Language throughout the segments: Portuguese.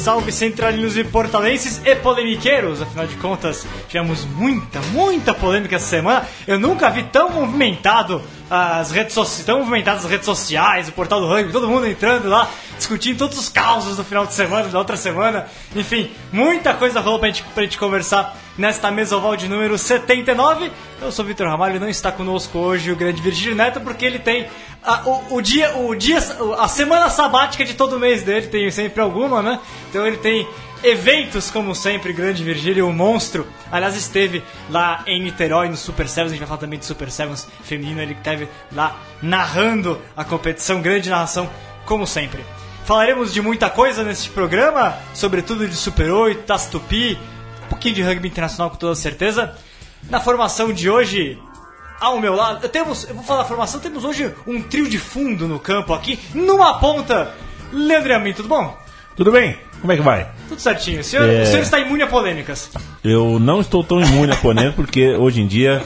salve centralinos e portalenses e polemiqueiros. Afinal de contas, tivemos muita, muita polêmica essa semana. Eu nunca vi tão movimentado as redes sociais, tão movimentadas as redes sociais, o portal do rugby, todo mundo entrando lá, discutindo todos os causos do final de semana, da outra semana. Enfim, muita coisa rolou pra gente, pra gente conversar nesta mesa oval de número 79. Eu sou Vitor Ramalho e não está conosco hoje o grande Virgílio Neto, porque ele tem a, o, o, dia, o dia, a semana sabática de todo mês dele, tem sempre alguma, né? Então ele tem eventos, como sempre, grande Virgílio, o monstro. Aliás, esteve lá em Niterói, no Super Sevens, a gente vai falar também do Super Sevens feminino, ele esteve lá narrando a competição, grande narração, como sempre. Falaremos de muita coisa neste programa, sobretudo de Super 8, Taça Tupi, um pouquinho de rugby internacional com toda certeza. Na formação de hoje, ao meu lado, temos, eu vou falar a formação, temos hoje um trio de fundo no campo aqui, numa ponta, Leandro Amin, tudo bom? Tudo bem? Como é que vai? Tudo certinho. O senhor, é... o senhor está imune a polêmicas? Eu não estou tão imune a polêmicas porque hoje em dia,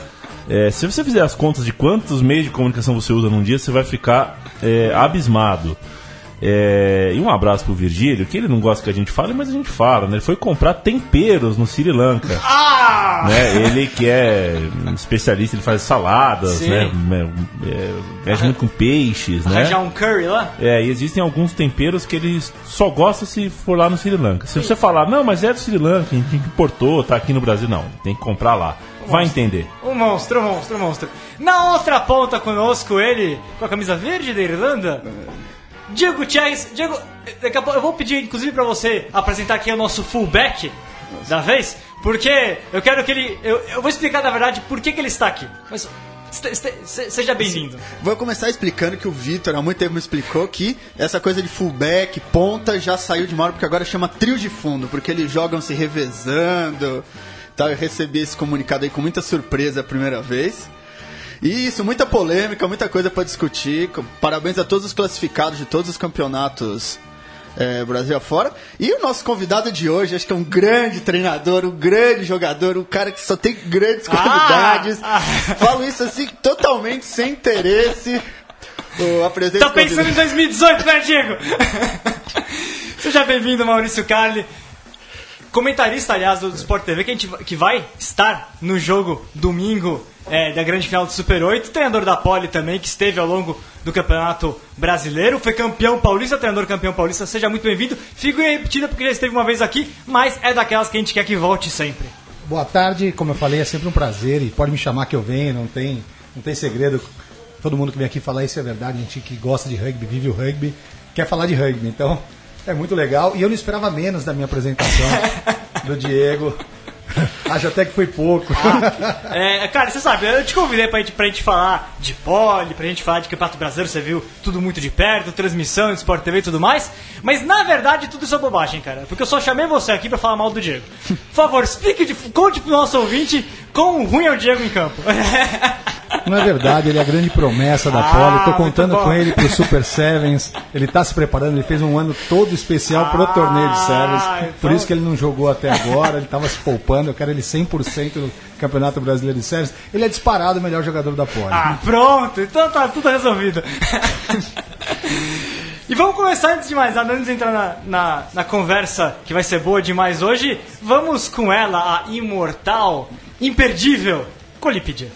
é, se você fizer as contas de quantos meios de comunicação você usa num dia, você vai ficar é, abismado. É, e um abraço pro Virgílio, que ele não gosta que a gente fale, mas a gente fala, né? Ele foi comprar temperos no Sri Lanka. Ah! Né? Ele que é especialista, ele faz saladas, Sim. né? É, mexe muito com peixes, né? Já um curry lá? É, e existem alguns temperos que ele só gosta se for lá no Sri Lanka. Se você falar, não, mas é do Sri Lanka, a gente importou, tá aqui no Brasil, não. Tem que comprar lá. Vai entender. Um monstro, um monstro, um monstro. Na outra ponta conosco, ele com a camisa verde da Irlanda. Diego Chess, Diego, daqui a pouco eu vou pedir inclusive para você apresentar aqui o nosso fullback da vez, porque eu quero que ele. Eu, eu vou explicar na verdade por que, que ele está aqui. Mas Seja bem-vindo. Vou começar explicando que o Vitor há muito tempo me explicou que essa coisa de fullback, ponta, já saiu de moda porque agora chama trio de fundo, porque eles jogam se revezando. Tal. Eu recebi esse comunicado aí com muita surpresa a primeira vez. Isso, muita polêmica, muita coisa para discutir. Parabéns a todos os classificados de todos os campeonatos é, Brasil afora. E o nosso convidado de hoje, acho que é um grande treinador, um grande jogador, um cara que só tem grandes ah! qualidades. Ah. Falo isso assim totalmente sem interesse. O Tá pensando em 2018, né, Diego? Seja bem-vindo, Maurício Carli comentarista, aliás, do Sport TV, que, a gente, que vai estar no jogo domingo é, da grande final do Super 8, treinador da Poli também, que esteve ao longo do Campeonato Brasileiro, foi campeão paulista, treinador campeão paulista, seja muito bem-vindo. Figura repetida porque já esteve uma vez aqui, mas é daquelas que a gente quer que volte sempre. Boa tarde, como eu falei, é sempre um prazer e pode me chamar que eu venho, não tem, não tem segredo. Todo mundo que vem aqui falar isso é verdade, a gente que gosta de rugby, vive o rugby, quer falar de rugby, então é muito legal. E eu não esperava menos da minha apresentação do Diego. Acho até que foi pouco. Ah, é, cara, você sabe, eu te convidei pra gente, pra gente falar de pole, pra gente falar de Campeonato Brasileiro, você viu tudo muito de perto, transmissão, Sport TV e tudo mais. Mas na verdade tudo isso é bobagem, cara. Porque eu só chamei você aqui pra falar mal do Diego. Por favor, explique, de, conte pro nosso ouvinte quão ruim é o Diego em campo. Não é verdade, ele é a grande promessa da ah, Poli. Estou contando com ele para o Super Sevens. Ele está se preparando, ele fez um ano todo especial para o torneio de Sevens. Ah, então... Por isso que ele não jogou até agora, ele estava se poupando. Eu quero ele 100% no Campeonato Brasileiro de Sevens. Ele é disparado o melhor jogador da Poli. Ah, pronto, então tá tudo resolvido. E vamos começar antes de mais nada, antes de entrar na, na, na, conversa que vai ser boa demais hoje, vamos com ela, a imortal, imperdível, Colípide.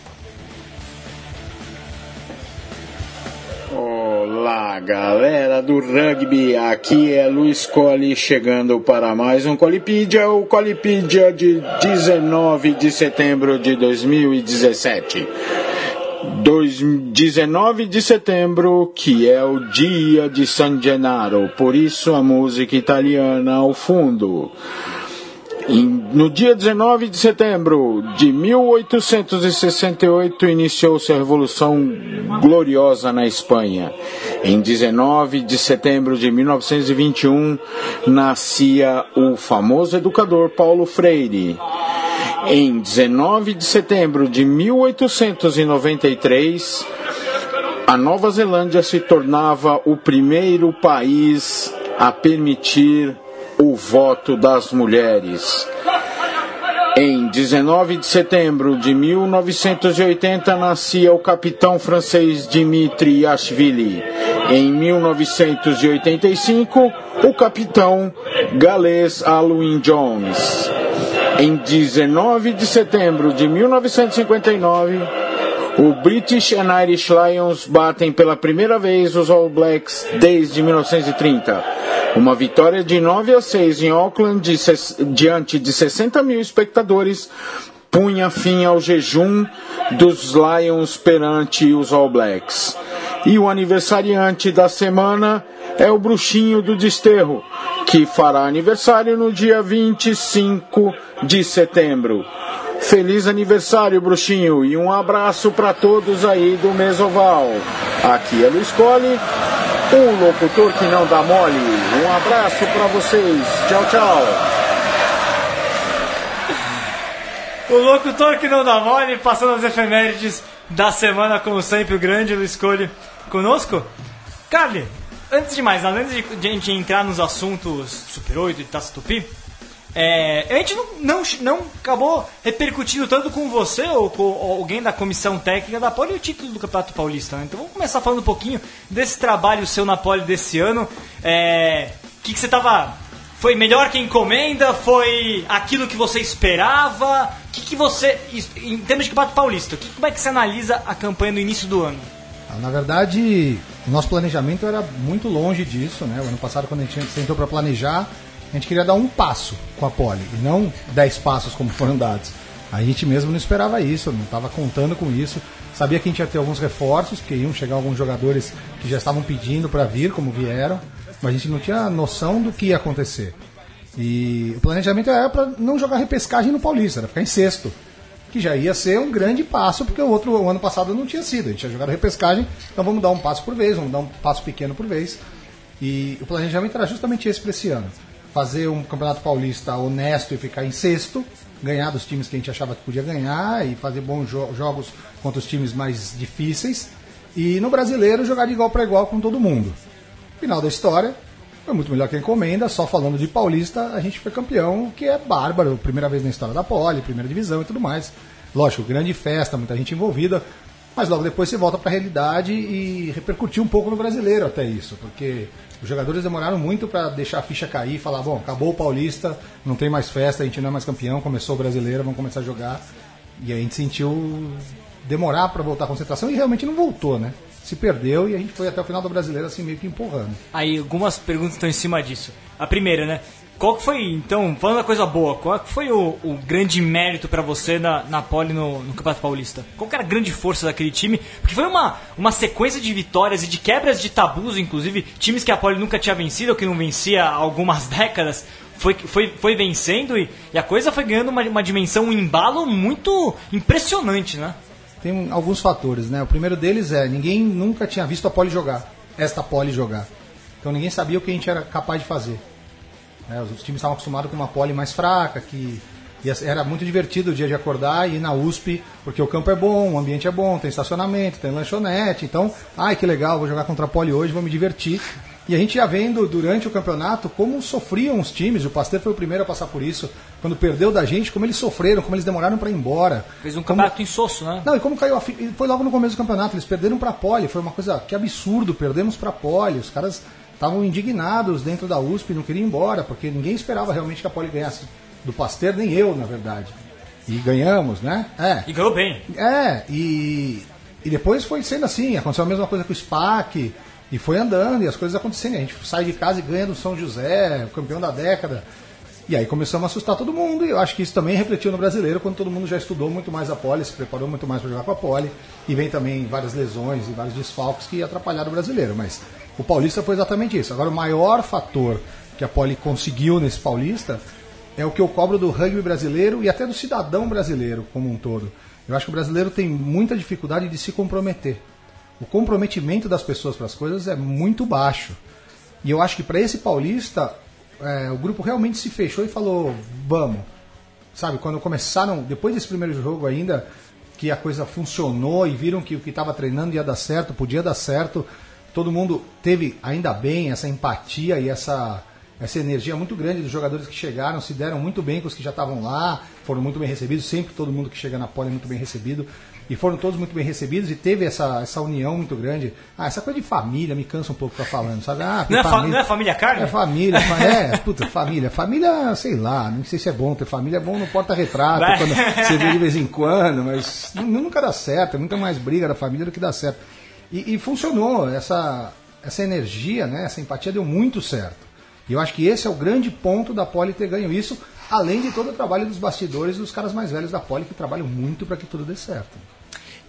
Olá, galera do rugby. Aqui é Luiz Colli chegando para mais um Colipídia, o Colipídia de 19 de setembro de 2017. 19 de setembro, que é o dia de San Gennaro, por isso a música italiana ao fundo. No dia 19 de setembro de 1868 iniciou-se a Revolução Gloriosa na Espanha. Em 19 de setembro de 1921 nascia o famoso educador Paulo Freire. Em 19 de setembro de 1893, a Nova Zelândia se tornava o primeiro país a permitir o voto das mulheres. Em 19 de setembro de 1980 nascia o capitão francês Dmitri Yashvili. Em 1985, o capitão galês Alwyn Jones. Em 19 de setembro de 1959, o British and Irish Lions batem pela primeira vez os All Blacks desde 1930. Uma vitória de 9 a 6 em Auckland de, diante de 60 mil espectadores punha fim ao jejum dos Lions perante os All Blacks. E o aniversariante da semana é o Bruxinho do Desterro, que fará aniversário no dia 25 de setembro. Feliz aniversário, Bruxinho, e um abraço para todos aí do Mesoval. Aqui é Luiz Cole, o locutor que não dá mole. Um abraço para vocês. Tchau, tchau. O locutor que não dá mole, passando as efemérides da semana, como sempre, o grande Luiz Cole conosco. Carly, antes de mais nada, antes de a gente entrar nos assuntos Super 8 e Taça Tupi, é, a gente não, não, não acabou repercutindo tanto com você ou com alguém da comissão técnica da Poli o título do Campeonato Paulista. Né? Então vamos começar falando um pouquinho desse trabalho seu na Poli desse ano. O é, que, que você estava foi melhor que encomenda? Foi aquilo que você esperava? O que, que você, em termos de campeonato paulista, que, como é que você analisa a campanha no início do ano? Ah, na verdade, o nosso planejamento era muito longe disso, né? O ano passado, quando a gente sentou para planejar, a gente queria dar um passo com a pole, e não dez passos como foram dados. A gente mesmo não esperava isso, não estava contando com isso. Sabia que a gente ia ter alguns reforços, porque iam chegar alguns jogadores que já estavam pedindo para vir, como vieram mas a gente não tinha noção do que ia acontecer. E o planejamento era para não jogar repescagem no Paulista, era ficar em sexto. Que já ia ser um grande passo, porque o outro o ano passado não tinha sido. A gente tinha jogado repescagem, então vamos dar um passo por vez, vamos dar um passo pequeno por vez. E o planejamento era justamente esse para esse ano. Fazer um campeonato paulista honesto e ficar em sexto, ganhar dos times que a gente achava que podia ganhar e fazer bons jo jogos contra os times mais difíceis. E no brasileiro jogar de igual para igual com todo mundo. Final da história, foi muito melhor que a encomenda, só falando de Paulista, a gente foi campeão, que é bárbaro, primeira vez na história da Poli, primeira divisão e tudo mais. Lógico, grande festa, muita gente envolvida, mas logo depois você volta para a realidade e repercutiu um pouco no brasileiro até isso, porque os jogadores demoraram muito para deixar a ficha cair e falar: bom, acabou o Paulista, não tem mais festa, a gente não é mais campeão, começou o brasileiro, vamos começar a jogar. E a gente sentiu demorar para voltar à concentração e realmente não voltou, né? se perdeu e a gente foi até o final do brasileiro assim meio que empurrando. Aí algumas perguntas estão em cima disso. A primeira, né? Qual que foi, então, falando da coisa boa, qual que foi o, o grande mérito para você na, na pole no, no, Campeonato Paulista? Qual que era a grande força daquele time? Porque foi uma, uma sequência de vitórias e de quebras de tabus, inclusive, times que a pole nunca tinha vencido, ou que não vencia há algumas décadas, foi, foi, foi vencendo e, e a coisa foi ganhando uma, uma dimensão, um embalo muito impressionante, né? tem alguns fatores, né? O primeiro deles é, ninguém nunca tinha visto a Poli jogar, esta Poli jogar. Então ninguém sabia o que a gente era capaz de fazer. Né? Os times estavam acostumados com uma Poli mais fraca, que era muito divertido o dia de acordar e ir na USP, porque o campo é bom, o ambiente é bom, tem estacionamento, tem lanchonete. Então, ai que legal, vou jogar contra a Poli hoje, vou me divertir. E a gente ia vendo durante o campeonato como sofriam os times. O Pasteur foi o primeiro a passar por isso. Quando perdeu da gente, como eles sofreram, como eles demoraram para ir embora. Fez um como... campeonato insosso, né? Não, e como caiu a fi... Foi logo no começo do campeonato. Eles perderam para a Poli. Foi uma coisa que absurdo. Perdemos para a Poli. Os caras estavam indignados dentro da USP, não queriam ir embora, porque ninguém esperava realmente que a Poli ganhasse do Pasteur, nem eu, na verdade. E ganhamos, né? É. E ganhou bem. É, e, e depois foi sendo assim. Aconteceu a mesma coisa com o SPAC. E foi andando e as coisas acontecendo. A gente sai de casa e ganha do São José, o campeão da década. E aí começamos a assustar todo mundo, e eu acho que isso também refletiu no brasileiro, quando todo mundo já estudou muito mais a pole, se preparou muito mais para jogar com a pole, e vem também várias lesões e vários desfalques que atrapalharam o brasileiro. Mas o paulista foi exatamente isso. Agora, o maior fator que a pole conseguiu nesse paulista é o que eu cobro do rugby brasileiro e até do cidadão brasileiro como um todo. Eu acho que o brasileiro tem muita dificuldade de se comprometer o comprometimento das pessoas para as coisas é muito baixo. E eu acho que para esse paulista, é, o grupo realmente se fechou e falou: vamos. Sabe, quando começaram, depois desse primeiro jogo ainda, que a coisa funcionou e viram que o que estava treinando ia dar certo, podia dar certo, todo mundo teve, ainda bem, essa empatia e essa, essa energia muito grande dos jogadores que chegaram, se deram muito bem com os que já estavam lá, foram muito bem recebidos, sempre todo mundo que chega na Poli é muito bem recebido, e foram todos muito bem recebidos, e teve essa, essa união muito grande. Ah, essa coisa de família me cansa um pouco pra falando, sabe? Ah, Não é, fa- família, não é família carne? é família, fa- é, puta, família. Família, sei lá, não sei se é bom ter família, é bom no porta-retrato, quando você vê de vez em quando, mas nu- nunca dá certo, é muito mais briga da família do que dá certo. E, e funcionou, essa, essa energia, né, essa empatia deu muito certo. E eu acho que esse é o grande ponto da Poli ter ganho isso, além de todo o trabalho dos bastidores dos caras mais velhos da Poli que trabalham muito para que tudo dê certo.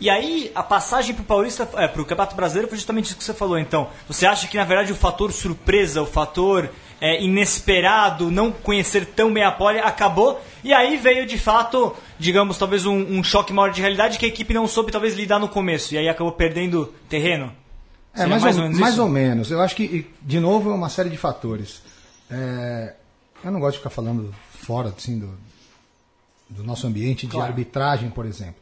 E aí, a passagem pro Paulista, é, pro Campeonato Brasileiro foi justamente isso que você falou, então. Você acha que, na verdade, o fator surpresa, o fator é, inesperado, não conhecer tão bem a pole, acabou, e aí veio, de fato, digamos, talvez um, um choque maior de realidade que a equipe não soube, talvez, lidar no começo, e aí acabou perdendo terreno? É, Seria mais, ou, mais isso? ou menos. Eu acho que, de novo, é uma série de fatores. É, eu não gosto de ficar falando fora assim, do, do nosso ambiente de Claro. arbitragem, por exemplo.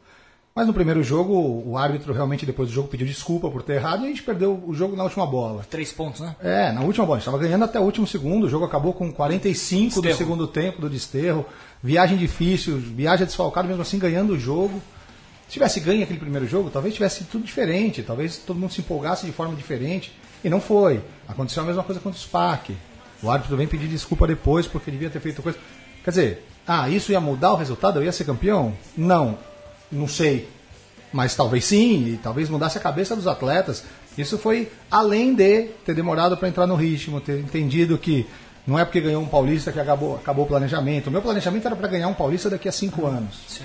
Mas no primeiro jogo, o árbitro realmente, depois do jogo, pediu desculpa por ter errado e a gente perdeu o jogo na última bola. Três pontos, né? É, na última bola. A gente estava ganhando até o último segundo. O jogo acabou com 45 do Desterro. segundo tempo do desterro. Viagem difícil, viagem desfalcada, mesmo assim ganhando o jogo. Se tivesse ganho aquele primeiro jogo, talvez tivesse tudo diferente. Talvez todo mundo se empolgasse de forma diferente. E não foi. Aconteceu a mesma coisa contra o SPAC. O árbitro vem pedir desculpa depois porque devia ter feito coisa. Quer dizer, ah, isso ia mudar o resultado? Eu ia ser campeão? Não. Não sei. Mas talvez sim, e talvez mudasse a cabeça dos atletas. Isso foi além de ter demorado para entrar no ritmo, ter entendido que não é porque ganhou um paulista que acabou, acabou o planejamento. O meu planejamento era para ganhar um paulista daqui a cinco anos.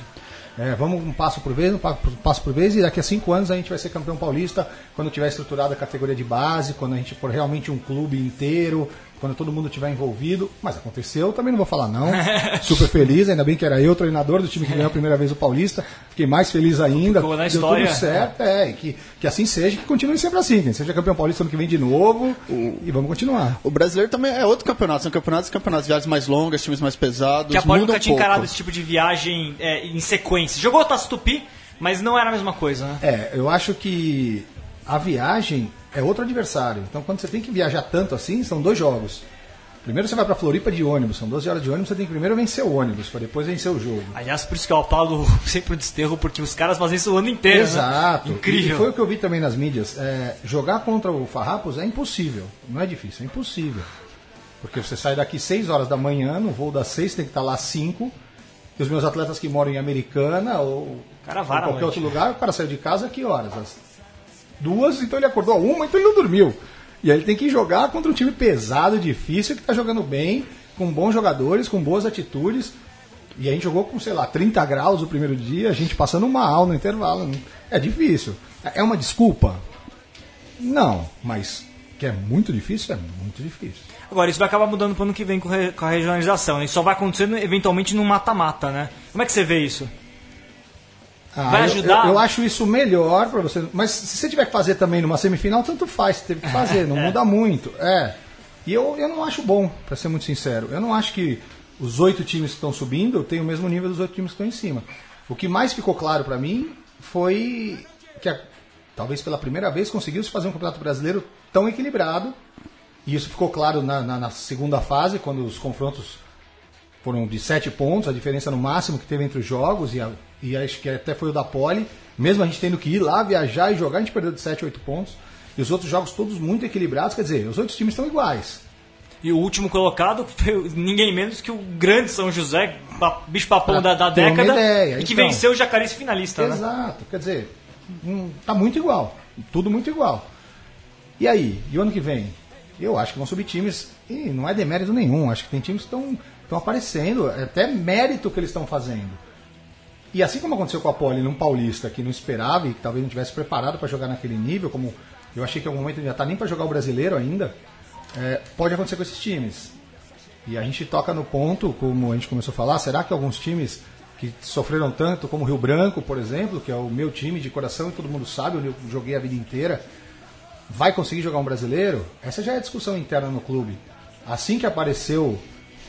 É, vamos um passo por vez, um pa- passo por vez, e daqui a cinco anos a gente vai ser campeão paulista quando tiver estruturada a categoria de base, quando a gente for realmente um clube inteiro, quando todo mundo estiver envolvido. Mas aconteceu, também não vou falar não. Super feliz, ainda bem que era eu, treinador do time que ganhou a primeira vez o Paulista. Fiquei mais feliz ainda. Ficou na Deu história. tudo certo, é, e que, que assim seja, que continue sempre assim, que seja campeão paulista ano que vem de novo e vamos continuar. O brasileiro também é outro campeonato, são campeonatos e campeonatos, viagens mais longas, times mais pesados. Que a muda nunca tinha pouco. encarado esse tipo de viagem é, em sequência. Jogou o Taça Tupi, mas não era a mesma coisa, né? É, eu acho que a viagem é outro adversário. Então, quando você tem que viajar tanto assim, são dois jogos. Primeiro você vai pra Floripa de ônibus, são 12 horas de ônibus, você tem que primeiro vencer o ônibus, para depois vencer o jogo. Aliás, por isso que eu aplaudo sempre o desterro, porque os caras fazem isso o ano inteiro. né? Exato. Incrível. E foi o que eu vi também nas mídias. É, jogar contra o Farrapos é impossível. Não é difícil, é impossível. Porque você sai daqui 6 horas da manhã, no voo das 6, tem que estar lá 5. E os meus atletas que moram em Americana ou a qualquer noite. outro lugar, o cara saiu de casa a que horas? Às duas, então ele acordou uma, então ele não dormiu. E aí ele tem que jogar contra um time pesado, difícil, que está jogando bem, com bons jogadores, com boas atitudes. E a gente jogou com, sei lá, 30 graus o primeiro dia, a gente passando mal no intervalo. É difícil. É uma desculpa? Não, mas que é muito difícil, é muito difícil. Agora, isso vai acabar mudando pro ano que vem com, com a regionalização. né? Isso só vai acontecendo eventualmente num mata-mata, né? Como é que você vê isso? Ah, Vai eu- ajudar? Eu, eu acho isso melhor para você. Mas se você tiver que fazer também numa semifinal, tanto faz, você teve que fazer, não muda muito. É. E eu, eu não acho bom, para ser muito sincero. Eu não acho que os oito times que estão subindo têm o mesmo nível dos oito times que estão em cima. O que mais ficou claro para mim foi que a- talvez pela primeira vez conseguiu-se fazer um campeonato brasileiro tão equilibrado. E isso ficou claro na, na- na segunda fase, quando os confrontos foram de sete pontos, a diferença no máximo que teve entre os jogos, e, a- e acho que até foi o da Poli. Mesmo a gente tendo que ir lá, viajar e jogar, a gente perdeu de 7, 8 pontos. E os outros jogos todos muito equilibrados, quer dizer, os outros times estão iguais. E o último colocado foi ninguém menos que o grande São José, bicho papão Pra da, da década, ideia, e que então. venceu o Jacarés finalista, né? Exato, quer dizer, hum, tá muito igual, tudo muito igual. E aí, e o ano que vem? Eu acho que vão subir times, e não é demérito nenhum, acho que tem times que estão estão aparecendo, é até mérito que eles estão fazendo. E assim como aconteceu com a Poli num paulista que não esperava e que talvez não tivesse preparado para jogar naquele nível, como eu achei que em algum momento ele já tá nem para jogar o brasileiro ainda, é, pode acontecer com esses times. E a gente toca no ponto, como a gente começou a falar, será que alguns times que sofreram tanto, como o Rio Branco, por exemplo, que é o meu time de coração e todo mundo sabe, onde eu joguei a vida inteira, vai conseguir jogar um brasileiro? Essa já é discussão interna no clube. Assim que apareceu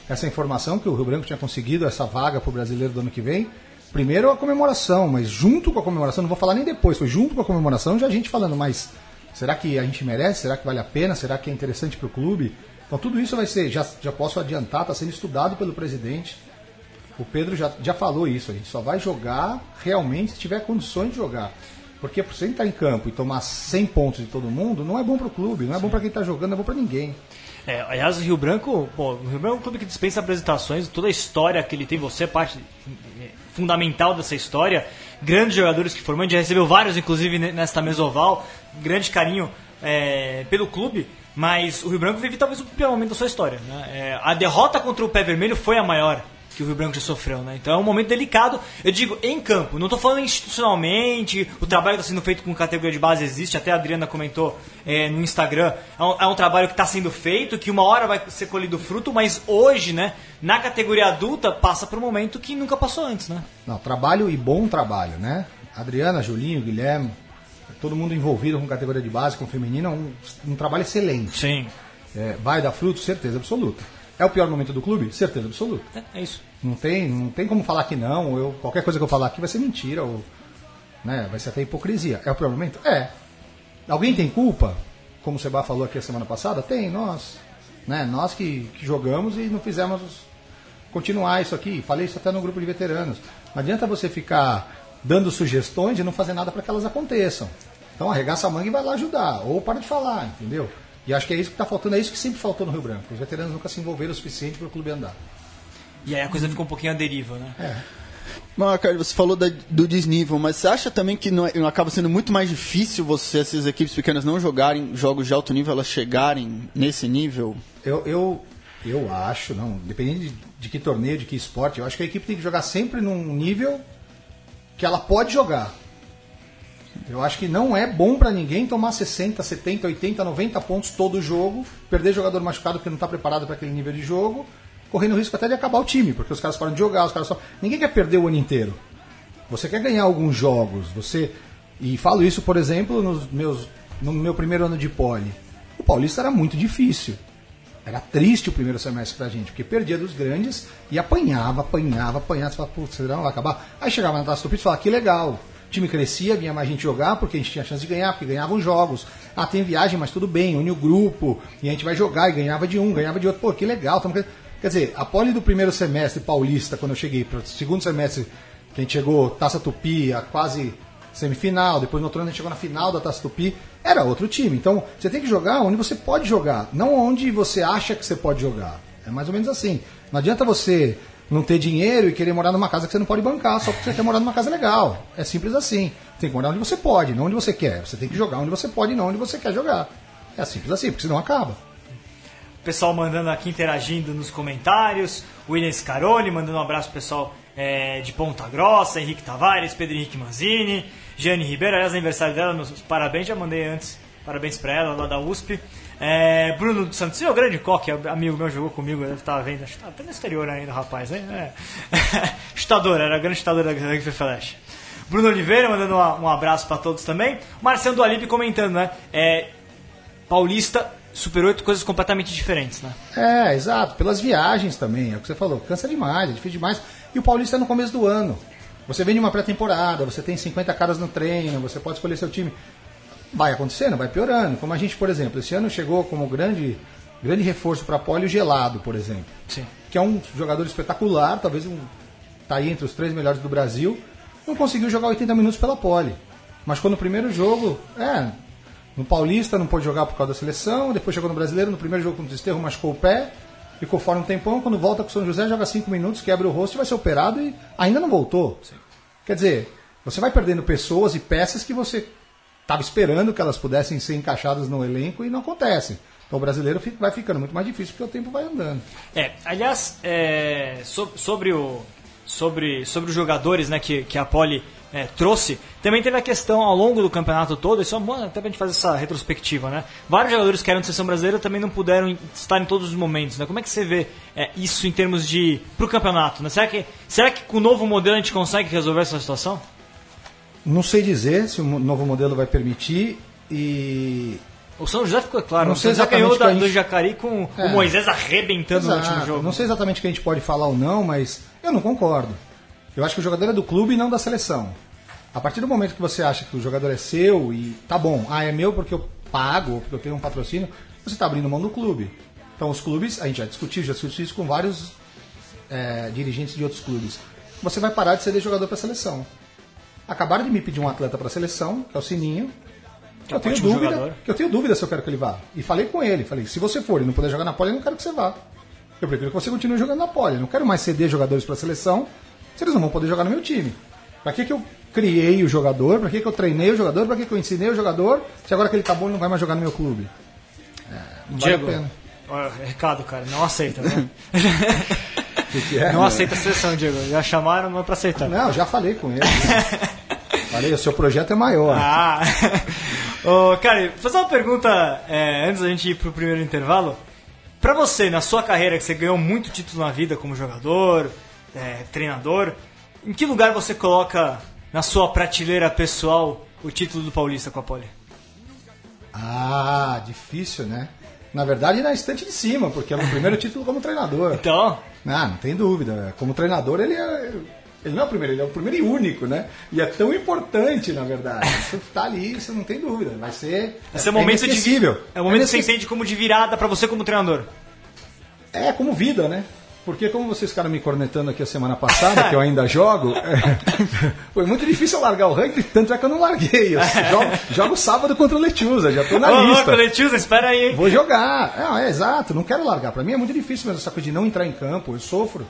essa informação que o Rio Branco tinha conseguido essa vaga para o brasileiro do ano que vem, primeiro a comemoração, mas junto com a comemoração, não vou falar nem depois, foi junto com a comemoração já a gente falando, mas será que a gente merece? Será que vale a pena? Será que é interessante para o clube? Então tudo isso vai ser, já, já posso adiantar, está sendo estudado pelo presidente. O Pedro já, já falou isso, a gente só vai jogar realmente se tiver condições de jogar. Porque você entrar em campo e tomar 100 pontos de todo mundo não é bom para o clube, não é bom para quem está jogando, não é bom para ninguém. É, aliás, o Rio Branco, pô, Rio Branco é um clube que dispensa apresentações, toda a história que ele tem, você é parte é, fundamental dessa história. Grandes jogadores que formou, já recebeu vários, inclusive, nesta mesoval. Grande carinho é, pelo clube, mas o Rio Branco vive talvez o pior momento da sua história. Né? É, a derrota contra o Pé Vermelho foi a maior que o Rio Branco já sofreu, né? Então é um momento delicado, eu digo, em campo. Não estou falando institucionalmente, o trabalho está sendo feito com categoria de base existe, até a Adriana comentou é, no Instagram. É um, é um trabalho que está sendo feito, que uma hora vai ser colhido fruto, mas hoje, né, na categoria adulta, passa por um momento que nunca passou antes, né? Não, trabalho e bom trabalho, né? Adriana, Julinho, Guilherme, todo mundo envolvido com categoria de base, com feminina, um, um trabalho excelente. Sim. É, vai dar fruto, certeza absoluta. É o pior momento do clube? Certeza absoluta. É, é, isso. Não tem, não tem como falar que não. Eu, qualquer coisa que eu falar aqui vai ser mentira, ou né, vai ser até hipocrisia. É o pior momento? É. Alguém tem culpa? Como o Seba falou aqui a semana passada? Tem, nós. Né, nós que, que jogamos e não fizemos continuar isso aqui. Falei isso até no grupo de veteranos. Não adianta você ficar dando sugestões e não fazer nada para que elas aconteçam. Então arregaça a manga e vai lá ajudar. Ou para de falar, entendeu? E acho que é isso que está faltando, é isso que sempre faltou no Rio Branco. Os veteranos nunca se envolveram o suficiente para o clube andar. E aí a coisa ficou um pouquinho à deriva, né? É. Mas, Carlos, você falou da, do desnível, mas você acha também que não, não, acaba sendo muito mais difícil você, essas equipes pequenas, não jogarem jogos de alto nível, elas chegarem nesse nível? Eu, eu, eu acho, não, dependendo de, de que torneio, de que esporte, eu acho que a equipe tem que jogar sempre num nível que ela pode jogar. Eu acho que não é bom para ninguém tomar 60, 70, 80, 90 pontos todo jogo, perder jogador machucado porque não está preparado para aquele nível de jogo, correndo risco até de acabar o time, porque os caras param de jogar, os caras só. Ninguém quer perder o ano inteiro. Você quer ganhar alguns jogos, você. E falo isso, por exemplo, nos meus, no meu primeiro ano de pole. O Paulista era muito difícil. Era triste o primeiro semestre pra gente, porque perdia dos grandes e apanhava, apanhava, apanhava. Você fala, putz, será vai acabar? Aí chegava na taça do Pito e falava, que legal time crescia, vinha mais gente jogar, porque a gente tinha chance de ganhar, porque ganhavam jogos. Ah, tem viagem, mas tudo bem, une o grupo, e a gente vai jogar, e ganhava de um, ganhava de outro. Pô, que legal. Tamo... Quer dizer, a pole do primeiro semestre paulista, quando eu cheguei, para o segundo semestre, que a gente chegou Taça Tupi, a quase semifinal, depois no outro ano a gente chegou na final da Taça Tupi, era outro time. Então, você tem que jogar onde você pode jogar, não onde você acha que você pode jogar. É mais ou menos assim. Não adianta você não ter dinheiro e querer morar numa casa que você não pode bancar só porque você quer morar numa casa legal. É simples assim. Tem que morar onde você pode, não onde você quer. Você tem que jogar onde você pode e não onde você quer jogar. É simples assim, porque senão acaba. O pessoal mandando aqui, interagindo nos comentários. William Scaroli mandando um abraço pro pessoal é, de Ponta Grossa, Henrique Tavares, Pedro Henrique Manzini, Jane Ribeiro, aliás, aniversário dela, meus parabéns, já mandei antes. Parabéns para ela, lá da USP. É, Bruno dos Santos, o grande coque, amigo meu, jogou comigo, deve estar vendo, acho que tá até no exterior ainda, rapaz, hein? É. chutador, era grande chutador da Rugby Flash. Bruno Oliveira mandando um abraço para todos também. Marcelo do Alipe comentando, né? É, Paulista, Super 8, coisas completamente diferentes, né? É, exato. Pelas viagens também, é o que você falou. Cansa demais, é difícil demais. E o Paulista é no começo do ano. Você vem de uma pré-temporada, você tem 50 caras no treino, você pode escolher seu time vai acontecendo, vai piorando. Como a gente, por exemplo, esse ano chegou como grande, grande reforço para Poli o Gelado, por exemplo. Sim. Que é um jogador espetacular, talvez um, tá aí entre os três melhores do Brasil. Não conseguiu jogar 80 minutos pela Poli. Mas quando no primeiro jogo, é, no Paulista não pôde jogar por causa da seleção, depois chegou no Brasileiro, no primeiro jogo com o Desterro machucou o pé, ficou fora um tempão, quando volta com o São José joga 5 minutos, quebra o rosto e vai ser operado e ainda não voltou. Sim. Quer dizer, você vai perdendo pessoas e peças que você estava esperando que elas pudessem ser encaixadas no elenco e não acontece. Então o brasileiro vai ficando muito mais difícil porque o tempo vai andando. É, aliás, é, sobre, o, sobre, sobre os jogadores né, que, que a Poli é, trouxe, também teve a questão ao longo do campeonato todo, isso é bom até pra gente fazer essa retrospectiva, né? Vários jogadores que eram de seleção brasileira também não puderam estar em todos os momentos, né? Como é que você vê é, isso em termos de. pro campeonato, né? Será que, será que com o novo modelo a gente consegue resolver essa situação? Não sei dizer se o novo modelo vai permitir e. O São José ficou claro, não sei exatamente ganhou da, gente... do Jacari com é. o Moisés arrebentando Exato. no último jogo. Não sei exatamente o que a gente pode falar ou não, mas eu não concordo. Eu acho que o jogador é do clube e não da seleção. A partir do momento que você acha que o jogador é seu e tá bom, ah, é meu porque eu pago, porque eu tenho um patrocínio, você está abrindo mão do clube. Então os clubes, a gente já discutiu, já discutiu isso com vários é, dirigentes de outros clubes. Você vai parar de ceder jogador para a seleção. Acabaram de me pedir um atleta para a seleção, que é o Sininho. Que eu, tenho dúvida, jogador. que eu tenho dúvida se eu quero que ele vá. E falei com ele, falei, se você for e não puder jogar na pole, eu não quero que você vá. Eu prefiro que você continue jogando na pole. Eu não quero mais ceder jogadores para a seleção, se eles não vão poder jogar no meu time. Para que, que eu criei o jogador? Para que, que eu treinei o jogador? Para que, que eu ensinei o jogador? Se agora que ele tá bom, ele não vai mais jogar no meu clube. É, não Diego, vale a pena. recado, cara, não aceita, né? que que é, não né? aceita a seleção, Diego. Já chamaram, não é para aceitar. Não, já falei com ele. Falei, o seu projeto é maior. Ah! oh, cara, fazer uma pergunta é, antes da gente ir pro primeiro intervalo. Pra você, na sua carreira, que você ganhou muito título na vida como jogador, é, treinador, em que lugar você coloca na sua prateleira pessoal o título do Paulista com a Poli? Ah, difícil, né? Na verdade, na estante de cima, porque é o primeiro título como treinador. Então? Ah, não tem dúvida. Como treinador, ele é ele não é o primeiro, ele é o primeiro e único, né? E é tão importante, na verdade. Você tá ali, você não tem dúvida. Vai ser. Esse é, é momento de. É o momento é que você entende como de virada para você como treinador. É, como vida, né? Porque como vocês ficaram me cornetando aqui a semana passada, que eu ainda jogo, é, foi muito difícil eu largar o ranking, tanto é que eu não larguei. Eu jogo, jogo sábado contra o Lechuza, já tô na Ô, lista. Ô, Lechuza, espera aí. Vou jogar. É, é, exato, não quero largar. Para mim é muito difícil mesmo essa coisa de não entrar em campo, eu sofro.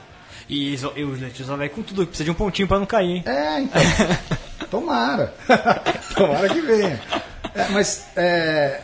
E, e o Letícia vai com tudo, precisa de um pontinho para não cair. É, então. Tomara. Tomara que venha. É, mas, é,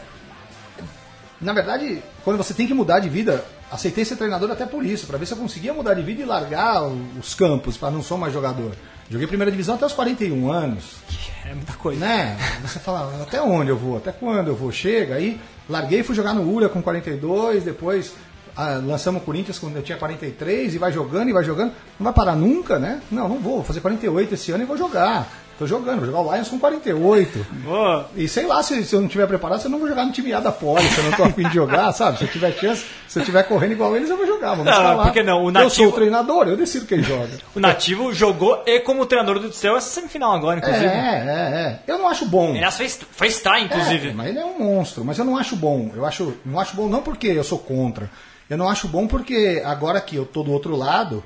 na verdade, quando você tem que mudar de vida, aceitei ser treinador até por isso, para ver se eu conseguia mudar de vida e largar os campos, para não ser mais jogador. Joguei primeira divisão até os 41 anos. É muita coisa. Né? Você fala, até onde eu vou? Até quando eu vou? Chega, aí larguei e fui jogar no Ura com 42, depois ah, lançamos o Corinthians quando eu tinha 43 e vai jogando e vai jogando. Não vai parar nunca, né? Não, não vou. Vou fazer 48 esse ano e vou jogar. Tô jogando, vou jogar o Lions com 48. Boa. E sei lá, se, se eu não tiver preparado, se eu não vou jogar no time A da Poli, se eu não tô afim de jogar, sabe? Se eu tiver chance, se eu tiver correndo igual eles, eu vou jogar. Vamos não, porque não? O nativo... Eu sou o treinador, eu decido quem joga. O Nativo jogou e como treinador do céu essa semifinal agora, inclusive. É, é, é. Eu não acho bom. Ele fez, fez estar, inclusive. É, mas ele é um monstro, mas eu não acho bom. Eu acho, não acho bom não porque eu sou contra. Eu não acho bom porque agora que eu tô do outro lado,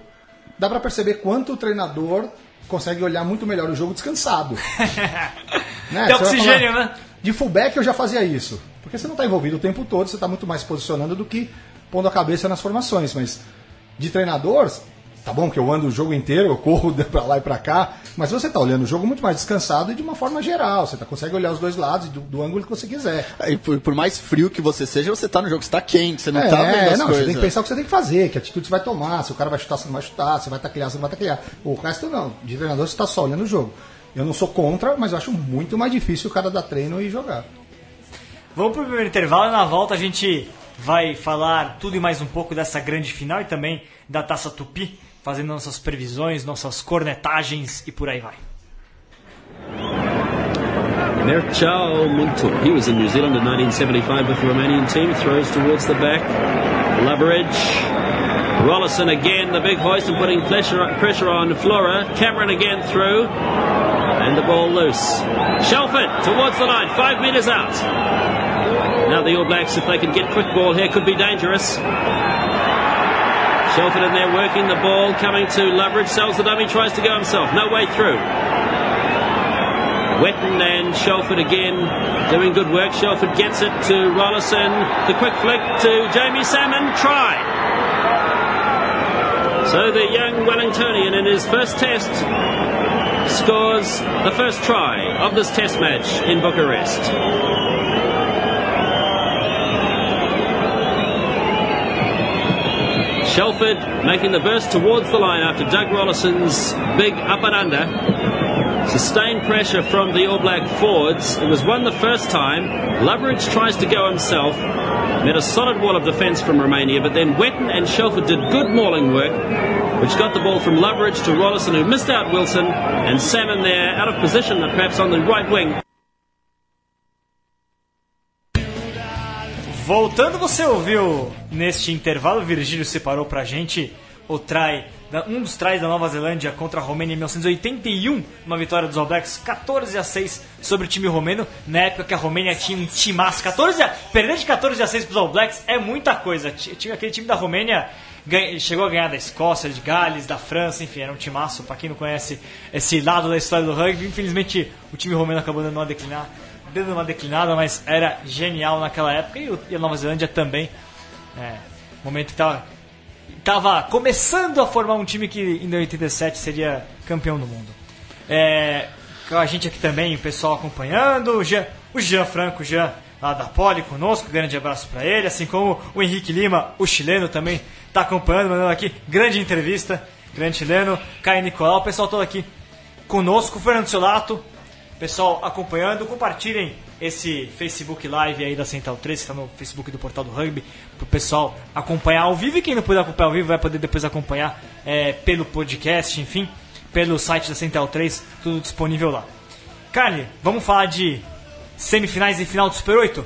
dá para perceber quanto o treinador consegue olhar muito melhor o jogo descansado. né? Tem oxigênio, falar, né? De fullback eu já fazia isso. Porque você não está envolvido o tempo todo, você está muito mais posicionando do que pondo a cabeça nas formações. Mas de treinador, Tá bom que eu ando o jogo inteiro, eu corro pra lá e pra cá, mas você tá olhando o jogo muito mais descansado e de uma forma geral. Você tá, consegue olhar os dois lados do, do ângulo que você quiser. É, e por, por, mais frio que você seja, você tá no jogo, você tá quente, você não é, tá vendo as não, coisas. Você tem que pensar o que você tem que fazer, que atitude você vai tomar, se o cara vai chutar, você não vai chutar, se vai taclear, você não vai taclear. O resto não, de treinador você tá só olhando o jogo. Eu não sou contra, mas eu acho muito mais difícil o cara dar treino e jogar. Vamos pro primeiro intervalo e na volta a gente vai falar tudo e mais um pouco dessa grande final e também da Taça Tupi fazendo nossas previsões, nossas cornetagens e por aí vai. Merchal Muntur. He was in New Zealand in 1975 with the Romanian team. Throws towards the back. Leverage. Rollison again, the big hoist and putting pressure, pressure on Flora. Cameron again through. And the ball loose. Shelford towards the line, five metres out. Now the All Blacks, if they can get quick ball here, could be dangerous. Shelford in there working the ball, coming to Loveridge, sells the dummy, tries to go himself. No way through. Wetton and Shelford again doing good work. Shelford gets it to Rollison. The quick flick to Jamie Salmon. Try. So the young Wellingtonian in his first test scores the first try of this test match in Bucharest. Shelford making the burst towards the line after Doug Rollison's big up and under. Sustained pressure from the All Black forwards. It was won the first time. Loveridge tries to go himself. Met a solid wall of defence from Romania, but then Wetton and Shelford did good mauling work, which got the ball from Loveridge to Rollison, who missed out Wilson, and Salmon there out of position, perhaps on the right wing. Voltando, você ouviu neste intervalo, Virgílio separou pra gente o try, um dos tries da Nova Zelândia contra a Romênia em 1981, uma vitória dos All Blacks 14 a 6 sobre o time romeno, na época que a Romênia tinha um timaço, 14 a, perder de 14 a 6 para os All Blacks é muita coisa. Aquele time da Romênia chegou a ganhar da Escócia, de Gales, da França, enfim, era um timaço, para quem não conhece esse lado da história do rugby, infelizmente o time romeno acabou dando uma declinada, dando uma declinada, mas era genial naquela época e a Nova Zelândia também. É, momento que estava estava começando a formar um time que em 87 seria campeão do mundo. É, com a gente aqui também, o pessoal acompanhando, o Jean, o Jean Franco, o Jean lá da Poli conosco, grande abraço para ele, assim como o Henrique Lima, o chileno também está acompanhando, mandando aqui, grande entrevista, grande chileno, Caio Nicolau, o pessoal todo aqui conosco, Fernando Solato, pessoal acompanhando, compartilhem esse Facebook Live aí da Central 3, que está no Facebook do Portal do Rugby, para o pessoal acompanhar ao vivo. E quem não puder acompanhar ao vivo vai poder depois acompanhar é, pelo podcast, enfim, pelo site da Central 3, tudo disponível lá. Carne, vamos falar de semifinais e final do Super 8?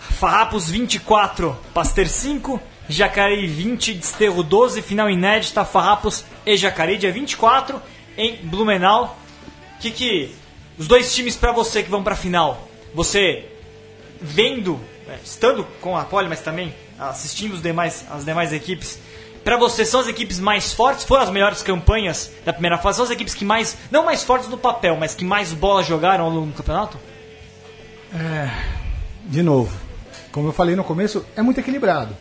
Farrapos 24, Pasteur 5, Jacareí 20, Desterro 12, final inédita, Farrapos e Jacareí, dia 24, em Blumenau. Que que os dois times para você que vão para a final, você vendo, é, estando com a Poli, mas também assistindo os demais, as demais equipes, para você são as equipes mais fortes? Foram as melhores campanhas da primeira fase? São as equipes que mais, não mais fortes no papel, mas que mais bola jogaram ao longo do campeonato? É, de novo, como eu falei no começo, é muito equilibrado.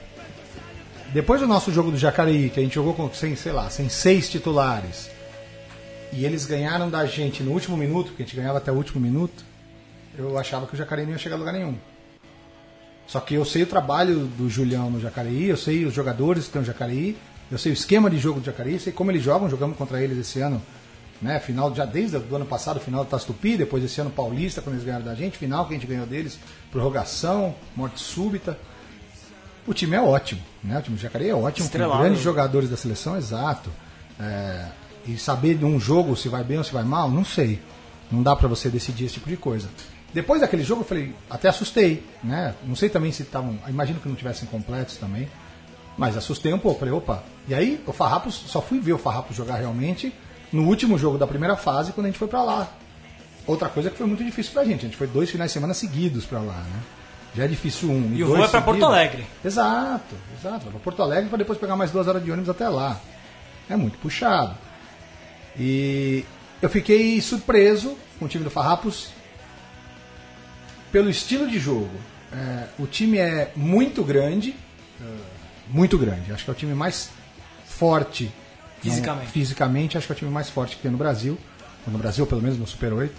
Depois do nosso jogo do Jacareí, que a gente jogou com, sem, sei lá, sem seis titulares, e eles ganharam da gente no último minuto, porque a gente ganhava até o último minuto, eu achava que o Jacareí não ia chegar a lugar nenhum. Só que eu sei o trabalho do Julião no Jacareí, eu sei os jogadores que tem o Jacareí, eu sei o esquema de jogo do Jacareí, sei como eles jogam, jogamos contra eles esse ano, né? Final já desde o ano passado, final do Tastupi, depois esse ano Paulista, quando eles ganharam da gente, final que a gente ganhou deles, prorrogação, morte súbita. O time é ótimo, né? O time do Jacareí é ótimo, com grandes jogadores da seleção, exato. É, e saber de um jogo se vai bem ou se vai mal, não sei. Não dá para você decidir esse tipo de coisa. Depois daquele jogo eu falei, até assustei, né? Não sei também se estavam, imagino que não tivessem completos também, mas assustei um pouco. Falei, opa. E aí o Farrapos, só fui ver o Farrapos jogar realmente no último jogo da primeira fase quando a gente foi para lá. Outra coisa que foi muito difícil pra gente, a gente foi dois finais de semana seguidos para lá, né? Já é difícil um. E, e o voo é para Porto Alegre. Exato, exato. Para Porto Alegre para depois pegar mais duas horas de ônibus até lá. É muito puxado. E eu fiquei surpreso com o time do Farrapos pelo estilo de jogo. É, o time é muito grande, é, muito grande. Acho que é o time mais forte fisicamente. Não, fisicamente, acho que é o time mais forte que tem no Brasil. No Brasil, pelo menos no Super 8.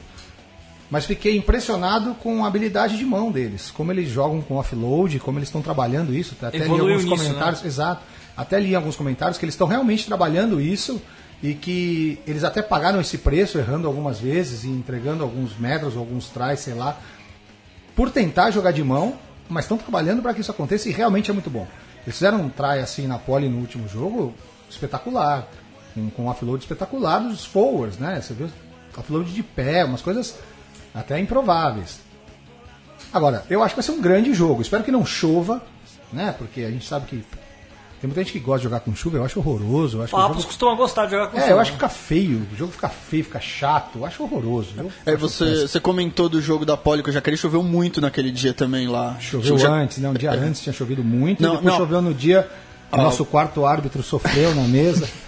Mas fiquei impressionado com a habilidade de mão deles, como eles jogam com offload, como eles estão trabalhando isso. Até Evoluiu li alguns nisso, comentários, né? exato. Até li alguns comentários que eles estão realmente trabalhando isso e que eles até pagaram esse preço, errando algumas vezes e entregando alguns metros, alguns trás, sei lá, por tentar jogar de mão, mas estão trabalhando para que isso aconteça e realmente é muito bom. Eles fizeram um try assim na pole no último jogo, espetacular, com, com um offload espetacular dos forwards, né? Você viu offload de pé, umas coisas até improváveis. Agora, eu acho que vai ser um grande jogo. Espero que não chova, né? Porque a gente sabe que tem muita gente que gosta de jogar com chuva, eu acho horroroso. Eu acho o jogo... costuma gostar de jogar com é, chuva. eu acho que fica feio, o jogo fica feio, fica chato, eu acho horroroso. Eu é, acho você, você comentou do jogo da Poli com o Jacareí, choveu muito naquele dia também lá. Choveu Já- antes, né? Um dia antes tinha chovido muito, Não, e depois não. choveu no dia. O Ah. nosso quarto árbitro sofreu na mesa.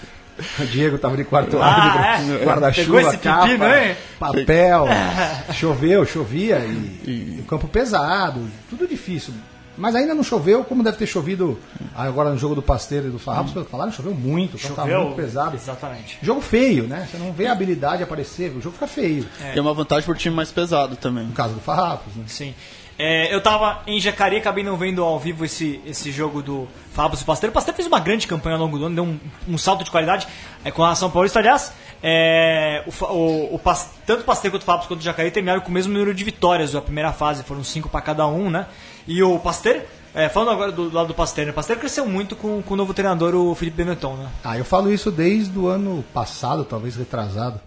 O Diego tava de quarto Ah, árbitro, é? Guarda-chuva, capa, pepino, papel. Choveu, chovia e, e o campo pesado, tudo difícil. Mas ainda não choveu, como deve ter chovido agora no jogo do Pasteiro e do Farrapos, pelo que falaram, choveu muito, o campo tava Choveu muito pesado. Exatamente. Jogo feio, né? Você não vê a habilidade aparecer, o jogo fica feio. E é uma vantagem pro time mais pesado também. No caso do Farrapos, né? Sim. É, eu tava em Jacareí, acabei não vendo ao vivo esse, esse jogo do Fábio e Pasteiro. O Pasteiro fez uma grande campanha ao longo do ano, deu um, um salto de qualidade é, com a São Paulista. Aliás, é, o, o, o tanto o Pasteiro quanto o Fábio quanto o Jacareí terminaram com o mesmo número de vitórias da primeira fase, foram cinco para cada um, né? E o Pasteiro, é, falando agora do, lado do Pasteiro, né? o Pasteiro cresceu muito com, com o novo treinador, o Felipe Benetton, né? Ah, eu falo isso desde o ano passado, talvez retrasado.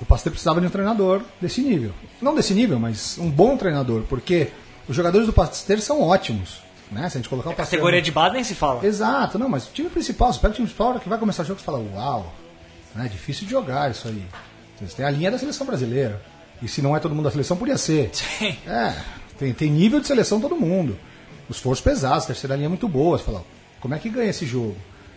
O Pasteur precisava de um treinador desse nível. Não desse nível, mas um bom treinador, porque os jogadores do Pasteur são ótimos. Né? Se a gente colocar o Pasteur... Categoria de base nem se fala. Exato, não, mas o time principal, você pega o time principal, que vai começar o jogo, você fala, uau, né, é difícil de jogar isso aí. Você tem a linha da seleção brasileira. E se não é todo mundo da seleção, podia ser. Sim. É, tem, tem nível de seleção todo mundo. Os forços pesados, a terceira linha é muito boa. Você fala, como é que ganha esse jogo?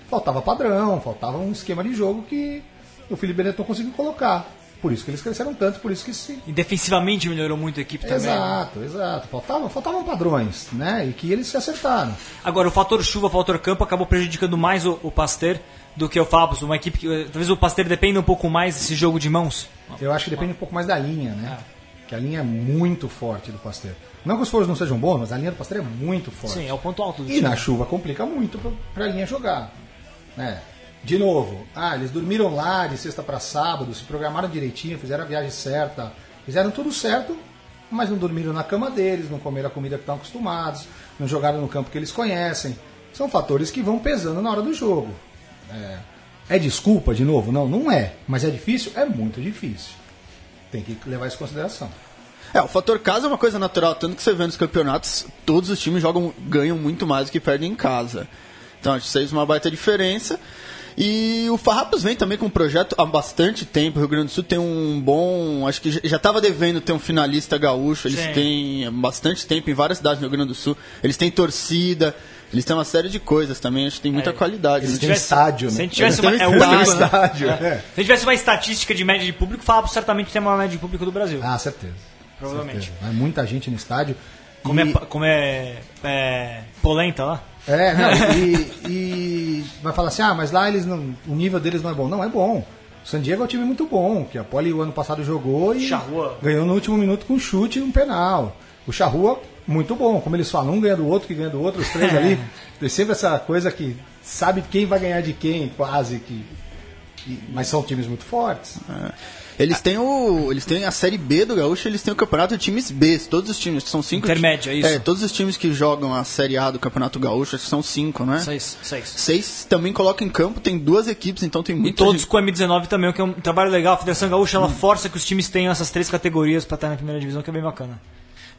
Faltava padrão, faltava um esquema de jogo que o Felipe Benetton conseguiu colocar. Por isso que eles cresceram tanto, por isso que se. E defensivamente melhorou muito a equipe também. Exato, exato. Faltavam, faltavam padrões, né? E que eles se acertaram. Agora, o fator chuva, o fator campo acabou prejudicando mais o, o Pasteur do que o Fabos, uma equipe que talvez o Pasteur dependa um pouco mais desse jogo de mãos. Eu acho que depende um pouco mais da linha, né? Que a linha é muito forte do Pasteur. Não que os foros não sejam bons, mas a linha do Pasteur é muito forte. Sim, é o ponto alto do E time. na chuva complica muito para a linha jogar. Né? De novo, ah, eles dormiram lá de sexta para sábado, se programaram direitinho, fizeram a viagem certa, fizeram tudo certo, mas não dormiram na cama deles, não comeram a comida que estão acostumados, não jogaram no campo que eles conhecem. São fatores que vão pesando na hora do jogo. É, é desculpa, de novo? Não, não é. Mas é difícil? É muito difícil. Tem que levar isso em consideração. É, o fator casa é uma coisa natural, tanto que você vê nos campeonatos, todos os times jogam, ganham muito mais do que perdem em casa. Então, acho que isso aí é uma baita diferença. E o Farrapos vem também com um projeto há bastante tempo. O Rio Grande do Sul tem um bom. Acho que já estava devendo ter um finalista gaúcho. Eles Sim. têm bastante tempo em várias cidades do Rio Grande do Sul. Eles têm torcida. Eles têm uma série de coisas também. Acho que tem muita É, qualidade. eles né? têm estádio, né? Se a gente tivesse uma, é o estádio. né? estádio, É. é. Se a gente tivesse uma estatística de média de público, Fabos certamente tem a maior média de público do Brasil. Ah, certeza. Provavelmente. Certeza. Muita gente no estádio. Como, E- é, como é, é polenta lá? É, não, e, e vai falar assim, ah, mas lá eles não, o nível deles não é bom. Não, é bom. O San Diego é um time muito bom, que a Poli o ano passado jogou e Charrua. ganhou no último minuto com um chute e um penal. O Charrua, muito bom, como eles falam, um ganha do outro, que ganha do outro, os três ali. Tem sempre essa coisa que sabe quem vai ganhar de quem, quase que. e- mas são times muito fortes. Eles têm o. Eles têm a série B do Gaúcho, eles têm o campeonato de times B. Todos os times, são cinco. Intermédio, é isso? É, todos os times que jogam a série A do Campeonato Gaúcho, acho que são cinco, né? Seis. Seis. Seis também colocam em campo, tem duas equipes, então tem E muita todos gente- com M19 também, o que é um trabalho legal. A Federação Gaúcha ela força que os times tenham essas três categorias para estar na primeira divisão, que é bem bacana.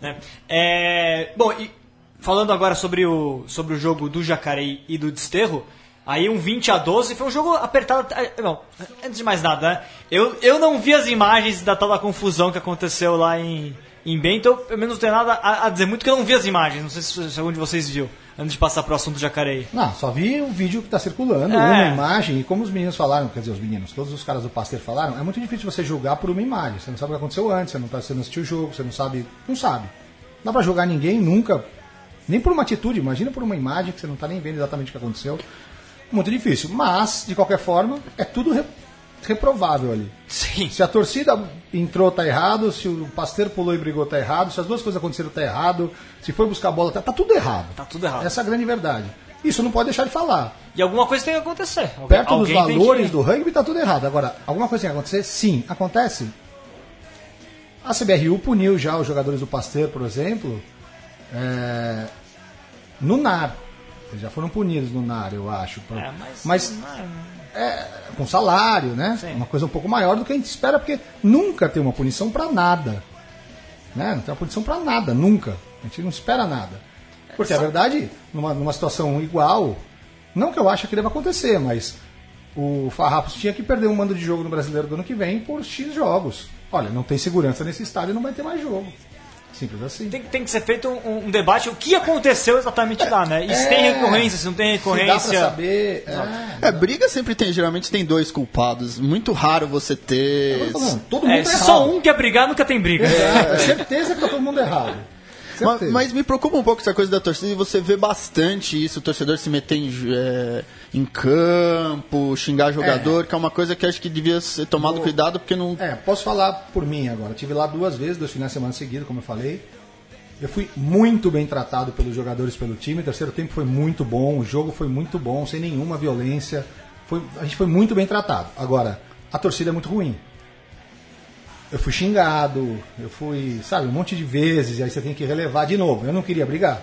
Né? É, bom, e falando agora sobre o, sobre o jogo do Jacareí e do Desterro, aí um 20 a 12 foi um jogo apertado. ah, Bom, antes de mais nada, né? Eu, eu não vi as imagens da tal da confusão que aconteceu lá em, em Bento, pelo menos não tenho nada a, a dizer muito, que eu não vi as imagens. Não sei se, se algum de vocês viu, antes de passar pro assunto do Jacareí. Não, só vi o vídeo que está circulando, É. uma imagem, e como os meninos falaram, quer dizer, os meninos, todos os caras do Pasteur falaram, é muito difícil você julgar por uma imagem. Você não sabe o que aconteceu antes, você não, tá, você não assistiu o jogo, você não sabe. Não sabe. Não dá pra julgar ninguém nunca, nem por uma atitude, imagina por uma imagem que você não tá nem vendo exatamente o que aconteceu. Muito difícil. Mas, de qualquer forma, é tudo reprovável ali. Sim. Se a torcida entrou, tá errado. Se o Pasteur pulou e brigou, tá errado. Se as duas coisas aconteceram, tá errado. Se foi buscar a bola, tá, tá tudo errado. Tá tudo errado. Essa é a grande verdade. Isso não pode deixar de falar. E alguma coisa tem que acontecer. Alguém- Perto dos valores que- do rugby tá tudo errado. Agora, alguma coisa tem que acontecer? Sim, acontece. A CBRU puniu já os jogadores do Pasteur, por exemplo, é, no NAR. Eles já foram punidos no NAR, eu acho. Por- É, mas, mas é, com salário, né? Sim. Uma coisa um pouco maior do que a gente espera, porque nunca tem uma punição para nada. Né? Não tem uma punição para nada, nunca. A gente não espera nada. Porque, a verdade, numa, numa situação igual, não que eu ache que deva acontecer, mas o Farrapos tinha que perder um mando de jogo no Brasileiro do ano que vem por X jogos. Olha, não tem segurança nesse estádio, não vai ter mais jogo. Simples assim. Tem, tem que ser feito um, um debate, o que aconteceu exatamente lá, né? E se tem É. recorrência, se não tem Se dá pra recorrência. saber. É, É, briga sempre tem, geralmente tem dois culpados. Muito raro você ter. falando, todo mundo É, tá se só um quer brigar, nunca tem briga. É, é certeza que tá todo mundo errado. Mas, mas me preocupa um pouco essa coisa da torcida e você vê bastante isso, o torcedor se meter em, é, em campo, xingar jogador, que é uma coisa que acho que devia ser tomado Vou- cuidado, porque não. É, posso falar por mim agora. Eu tive lá duas vezes, dois finais de semana seguidos, como eu falei. Eu fui muito bem tratado pelos jogadores, pelo time. O terceiro tempo foi muito bom, o jogo foi muito bom, sem nenhuma violência. Foi, a gente foi muito bem tratado. Agora, a torcida é muito ruim. Eu fui xingado, eu fui, sabe, um monte de vezes, e aí você tem que relevar de novo. Eu não queria brigar.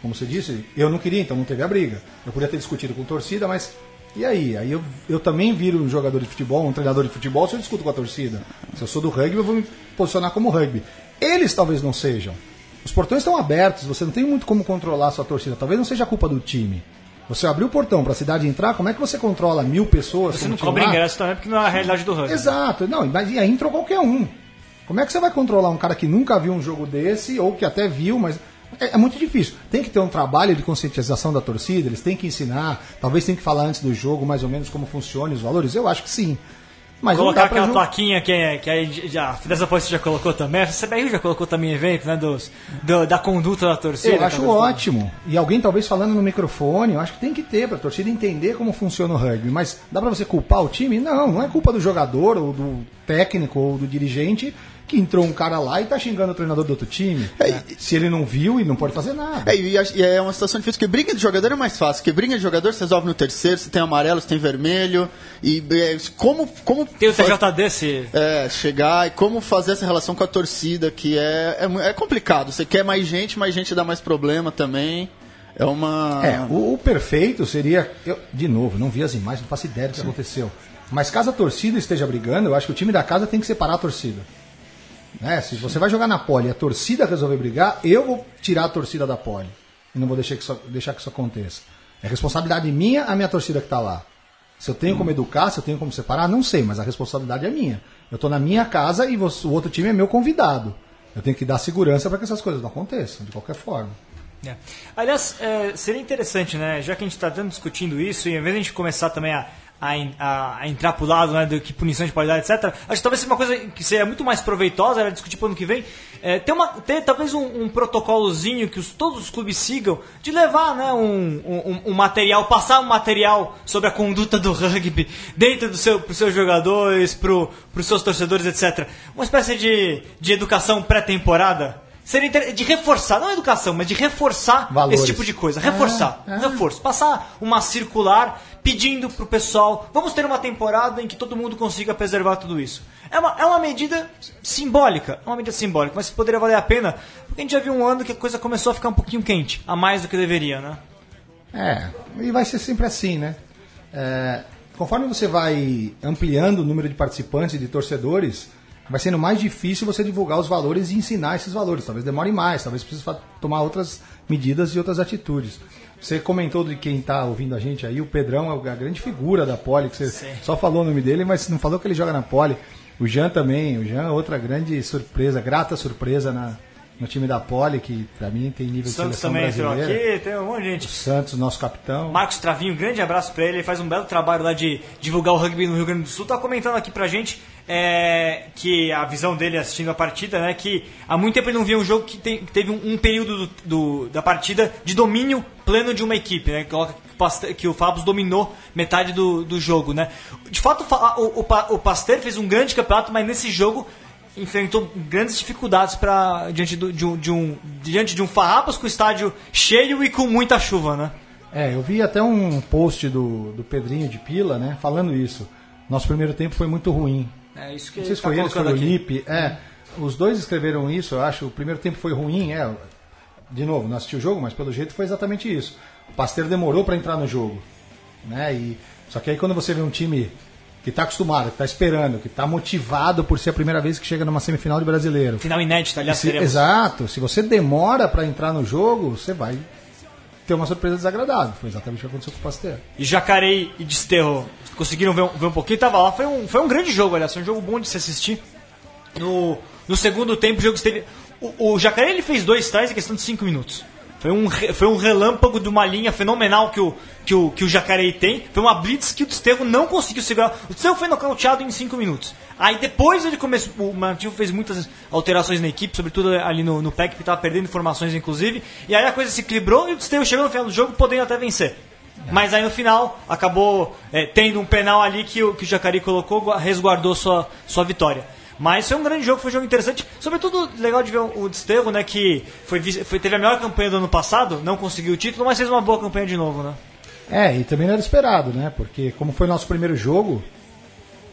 Como você disse, eu não queria, então não teve a briga. Eu podia ter discutido com a torcida, mas e aí? Aí eu, eu também viro um jogador de futebol, um treinador de futebol, se eu discuto com a torcida. Se eu sou do rugby, eu vou me posicionar como rugby. Eles talvez não sejam. Os portões estão abertos, você não tem muito como controlar a sua torcida. Talvez não seja culpa do time. Você abriu o portão para a cidade entrar, como é que você controla mil pessoas? Você não cobra ingresso também, porque não é a realidade do rugby. Exato. Não, mas aí entrou qualquer um. Como é que você vai controlar um cara que nunca viu um jogo desse, ou que até viu, mas é, é, muito difícil. Tem que ter um trabalho de conscientização da torcida, eles têm que ensinar, talvez tem que falar antes do jogo mais ou menos como funciona os valores. Eu acho que sim. Mas Colocar aquela jogar... plaquinha que, é, que aí já, a Paulista já colocou também, a CBRU já colocou também evento, né, dos, do, da conduta da torcida. Eu acho ótimo. E alguém talvez falando no microfone, eu acho que tem que ter para a torcida entender como funciona o rugby. Mas dá para você culpar o time? Não, não é culpa do jogador ou do técnico ou do dirigente que entrou um cara lá e tá xingando o treinador do outro time. É, né? Se ele não viu e não pode fazer nada. É, e, é uma situação difícil, porque briga de jogador é mais fácil, porque briga de jogador você resolve no terceiro, você tem amarelo, você tem vermelho, e é, como, como... Tem o TJD se... É, chegar e como fazer essa relação com a torcida, que é, é, é complicado. Você quer mais gente, mais gente dá mais problema também. É uma. É, o, o perfeito seria. Eu, de novo, não vi as imagens, não faço ideia do que aconteceu. Mas caso a torcida esteja brigando, eu acho que o time da casa tem que separar a torcida. Né? Se você vai jogar na pole e a torcida resolver brigar, eu vou tirar a torcida da pole. E não vou deixar que isso, deixar que isso aconteça. É responsabilidade minha a minha torcida que está lá. Se eu tenho como educar, se eu tenho como separar, não sei, mas a responsabilidade é minha. Eu estou na minha casa e você, o outro time é meu convidado. Eu tenho que dar segurança para que essas coisas não aconteçam, de qualquer forma. É. Aliás, é, seria interessante, né? Já que a gente está discutindo isso, e em vez de a gente começar também a a, a, a, entrar pro lado né, do que punição de qualidade, etc. Acho que talvez seja uma coisa que seria muito mais proveitosa, era discutir para ano que vem, é, ter, uma, ter talvez um, um protocolozinho que os, todos os clubes sigam, de levar né, um, um, um, material, passar um material sobre a conduta do rugby dentro do seu, pros seus jogadores, pro, pros seus torcedores, etc. Uma espécie de, de educação pré-temporada seria de reforçar, não educação, mas de reforçar Valores. esse tipo de coisa. Reforçar, é, é. reforço. Passar uma circular pedindo pro pessoal, vamos ter uma temporada em que todo mundo consiga preservar tudo isso. É uma, é uma medida simbólica, é uma medida simbólica, mas poderia valer a pena, porque a gente já viu um ano que a coisa começou a ficar um pouquinho quente, a mais do que deveria, né? É, e vai ser sempre assim, né? É, conforme você vai ampliando o número de participantes e de torcedores, vai sendo mais difícil você divulgar os valores e ensinar esses valores. Talvez demore mais, talvez precise tomar outras medidas e outras atitudes. Você comentou de quem está ouvindo a gente aí, o Pedrão é a grande figura da Poli, que você Sim. só falou o nome dele, mas não falou que ele joga na Poli. O Jean também, o Jean é outra grande surpresa, grata surpresa na, no time da Poli, que para mim tem nível Santos de seleção também brasileira. entrou aqui, tem um monte de gente. O Santos, nosso capitão. Marcos Travinho, grande abraço para ele, ele faz um belo trabalho lá de divulgar o rugby no Rio Grande do Sul. Tá comentando aqui pra gente é, que a visão dele assistindo a partida, né, que há muito tempo ele não via um jogo que, tem, que teve um, um período do, do, da partida de domínio pleno de uma equipe, né, que o Fábio dominou metade do, do jogo, né. De fato, o, o, o Pasteur fez um grande campeonato, mas nesse jogo enfrentou grandes dificuldades para diante do, de, um, de um diante de um Farrapas com o estádio cheio e com muita chuva, né? É, eu vi até um post do, do Pedrinho de Pila, né, falando isso. Nosso primeiro tempo foi muito ruim. É isso que Não sei se tá foi ele, foi o Lipe. É, os dois escreveram isso, eu acho. O primeiro tempo foi ruim, é. De novo, não assisti o jogo, mas pelo jeito foi exatamente isso. O Pasteiro demorou para entrar no jogo, né? E só que aí quando você vê um time que está acostumado, que está esperando, que está motivado por ser a primeira vez que chega numa semifinal de brasileiro. Final inédito, aliás, se, Exato. Se você demora para entrar no jogo, você vai ter uma surpresa desagradável. Foi exatamente o que aconteceu com o Pasteur. E Jacareí e Desterro conseguiram ver um, ver um pouquinho, tava lá. Foi um, foi um grande jogo, aliás, foi um jogo bom de se assistir. No, no segundo tempo, o jogo esteve. O, o ele fez dois trás em questão de cinco minutos. Foi um, foi um relâmpago de uma linha fenomenal que o, que o, que o Jacareí tem. Foi uma blitz que o Desterro não conseguiu segurar. O Desterro foi nocauteado em 5 minutos. Aí depois ele começou. O Martinho fez muitas alterações na equipe, sobretudo ali no, no PEC, que estava perdendo informações, inclusive. E aí a coisa se equilibrou e o Desterro chegou no final do jogo, podendo até vencer. Mas aí no final acabou é, tendo um penal ali que o, que o Jacari colocou, resguardou sua, sua vitória. Mas foi um grande jogo, foi um jogo interessante. Sobretudo, legal de ver o Desterro, né? Que foi, foi, teve a melhor campanha do ano passado, não conseguiu o título, mas fez uma boa campanha de novo, né? É, e também não era esperado, né? Porque como foi nosso primeiro jogo,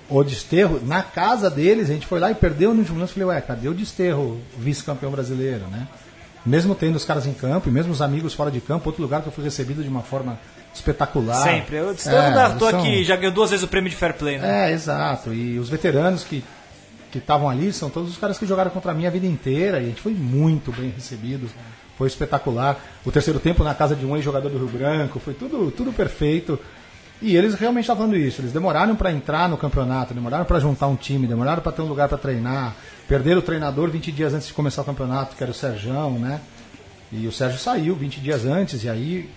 o Desterro, na casa deles, a gente foi lá e perdeu no último lance. Falei, ué, cadê o Desterro, vice-campeão brasileiro, né? Mesmo tendo os caras em campo e mesmo os amigos fora de campo, outro lugar que eu fui recebido de uma forma espetacular. Sempre. O Desterro é, são... aqui, já ganhou duas vezes o prêmio de fair play, né? É, exato. E os veteranos que que estavam ali são todos os caras que jogaram contra mim a vida inteira e a gente foi muito bem recebido. Foi espetacular. O terceiro tempo na casa de um ex-jogador do Rio Branco, foi tudo, tudo perfeito. E eles realmente estavam falando isso. Eles demoraram para entrar no campeonato, demoraram para juntar um time, demoraram para ter um lugar para treinar. Perderam o treinador 20 dias antes de começar o campeonato, que era o Serjão, né? E o Sérgio saiu 20 dias antes, e aí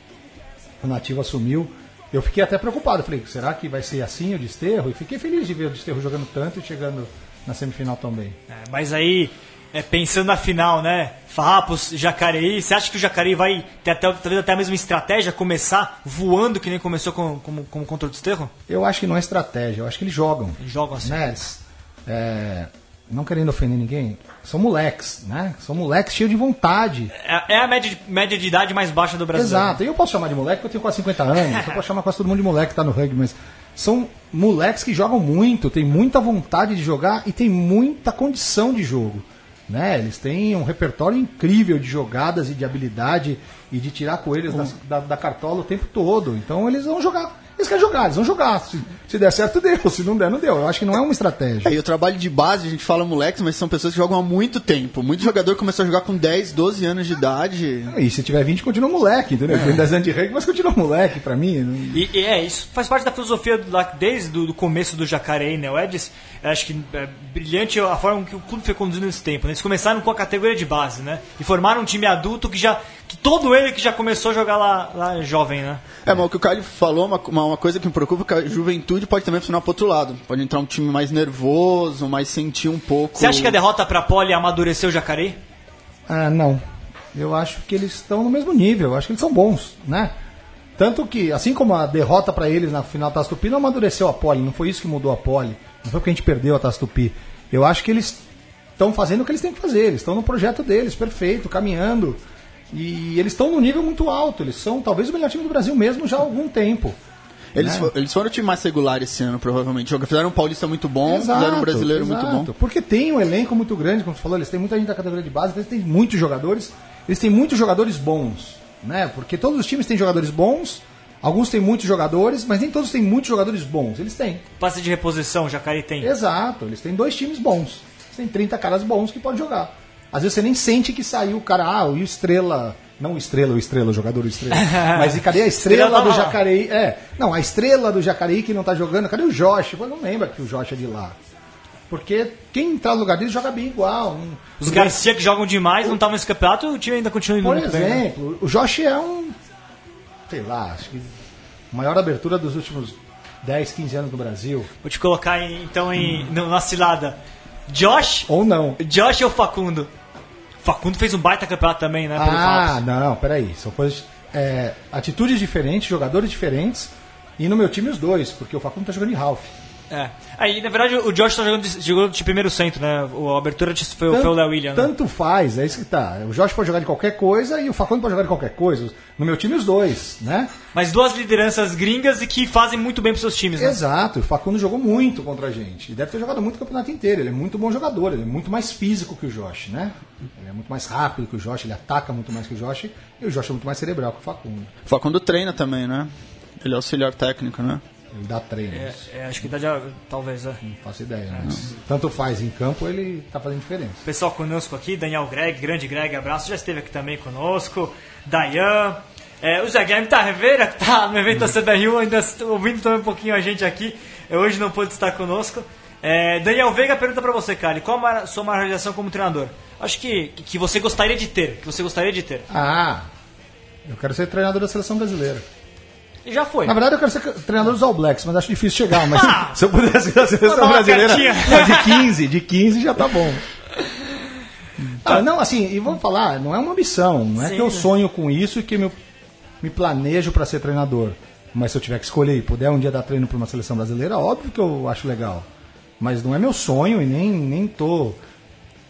o Nativo assumiu. Eu fiquei até preocupado. Falei, será que vai ser assim o Desterro? E fiquei feliz de ver o Desterro jogando tanto e chegando na semifinal também. É, mas aí, é, pensando na final, né? Farrapos, Jacareí, você acha que o Jacareí vai ter até, talvez até a mesma estratégia, começar voando que nem começou com, com, com contra o Desterro? Eu acho que não é estratégia, eu acho que eles jogam. Eles jogam assim. Né? Eles, é, não querendo ofender ninguém, são moleques, né? São moleques cheios de vontade. É, é a média de, média de idade mais baixa do Brasil. Exato, e eu posso chamar de moleque porque eu tenho quase 50 anos, eu posso chamar quase todo mundo de moleque que tá no rugby, mas são moleques que jogam muito, tem muita vontade de jogar e tem muita condição de jogo. Né? Eles têm um repertório incrível de jogadas e de habilidade e de tirar coelhos da, da, da cartola o tempo todo. Então eles vão jogar. Eles querem jogar, eles vão jogar. Se, se der certo, deu. Se não der, não deu. Eu acho que não é uma estratégia. É, e o trabalho de base, a gente fala moleques, mas são pessoas que jogam há muito tempo. Muito jogador começou a jogar com 10, 12 anos de idade. E se tiver 20, continua moleque, entendeu? É. Tem 10 anos de rugby, mas continua moleque pra mim. Não... E, e, é, isso faz parte da filosofia do, desde do, do começo do Jacareí, né? O Edis, acho que é brilhante a forma que o clube foi conduzindo nesse tempo. Né? Eles começaram com a categoria de base, né? E formaram um time adulto que já todo ele que já começou a jogar lá, lá jovem, né? É, mas o que o Caio falou, uma, uma coisa que me preocupa, é que a juventude pode também funcionar pro outro lado. Pode entrar um time mais nervoso, mais sentir um pouco... Você acha que a derrota pra Poli amadureceu o Jacareí? Ah, não. Eu acho que eles estão no mesmo nível, eu acho que eles são bons, né? Tanto que, assim como a derrota para eles na final da Taça Tupi não amadureceu a Poli, não foi isso que mudou a Poli, não foi porque a gente perdeu a Taça Tupi. Eu acho que eles estão fazendo o que eles têm que fazer, eles estão no projeto deles, perfeito, caminhando. E eles estão num nível muito alto. Eles são talvez o melhor time do Brasil mesmo já há algum tempo. Eles, né? for, eles foram o time mais regular esse ano, provavelmente. Fizeram um paulista muito bom, exato, fizeram um brasileiro exato. muito bom. Porque tem um elenco muito grande, como você falou, eles têm muita gente da categoria de base, eles têm muitos jogadores, eles têm muitos jogadores bons. Né? Porque todos os times têm jogadores bons, alguns têm muitos jogadores, mas nem todos têm muitos jogadores bons. Eles têm. Passe de reposição, o Jacaré tem. Exato, eles têm dois times bons. Eles têm 30 caras bons que podem jogar. Às vezes você nem sente que saiu o cara, ah, o Estrela não o estrela, o estrela, o jogador o estrela. Mas e cadê a estrela, estrela do Jacareí? É, não, a estrela do Jacareí que não tá jogando. Cadê o Josh? Pô, não lembra que o Josh é de lá. Porque quem tá no lugar dele joga bem igual. Os Garcia que jogam demais não estavam nesse campeonato, o time ainda continua indo Por exemplo, bem. o Josh é um. Sei lá, acho que. Maior abertura dos últimos 10, 15 anos no Brasil. Vou te colocar então em, hum. na cilada. Josh? Ou não. Josh ou Facundo? Facundo fez um baita campeonato também, né? ah, não, peraí. São coisas. É, atitudes diferentes, jogadores diferentes. E no meu time os dois, porque o Facundo tá jogando em Ralph. É. Aí, na verdade, o Josh tá jogando de, jogando de primeiro centro, né? A abertura foi, tanto, foi o Léo William. Né? Tanto faz, é isso que tá. O Josh pode jogar de qualquer coisa e o Facundo pode jogar de qualquer coisa. No meu time, os dois, né? Mas duas lideranças gringas e que fazem muito bem pros seus times, né? Exato. O Facundo jogou muito contra a gente. E deve ter jogado muito o campeonato inteiro. Ele é muito bom jogador. Ele é muito mais físico que o Josh, né? Ele é muito mais rápido que o Josh. Ele ataca muito mais que o Josh. E o Josh é muito mais cerebral que o Facundo. O Facundo treina também, né? Ele é auxiliar técnico, né? Ele dá treinos. É, é, acho que dá de, talvez, é. Não faço ideia, mas tanto faz em campo, ele tá fazendo diferença. Pessoal conosco aqui, Daniel Greg, grande Greg, abraço, já esteve aqui também conosco. Dayan, é, o Zé Guilherme tá Rivera, que tá no evento da CBRU, ainda ouvindo também um pouquinho a gente aqui, hoje não pôde estar conosco. É, Daniel Veiga pergunta para você, Cali, qual a sua maior realização como treinador? Acho que, que você gostaria de ter, que você gostaria de ter. Ah, eu quero ser treinador da seleção brasileira. E já foi. Na verdade, eu quero ser treinador dos All Blacks, mas acho difícil chegar. Mas ah, se eu pudesse ir à seleção brasileira, de 15, de 15 já tá bom. Ah, não, assim, e vamos falar, não é uma ambição, não é Sim. que eu sonho com isso e que me, me planejo para ser treinador. Mas se eu tiver que escolher e puder um dia dar treino para uma seleção brasileira, óbvio que eu acho legal. Mas não é meu sonho e nem, nem tô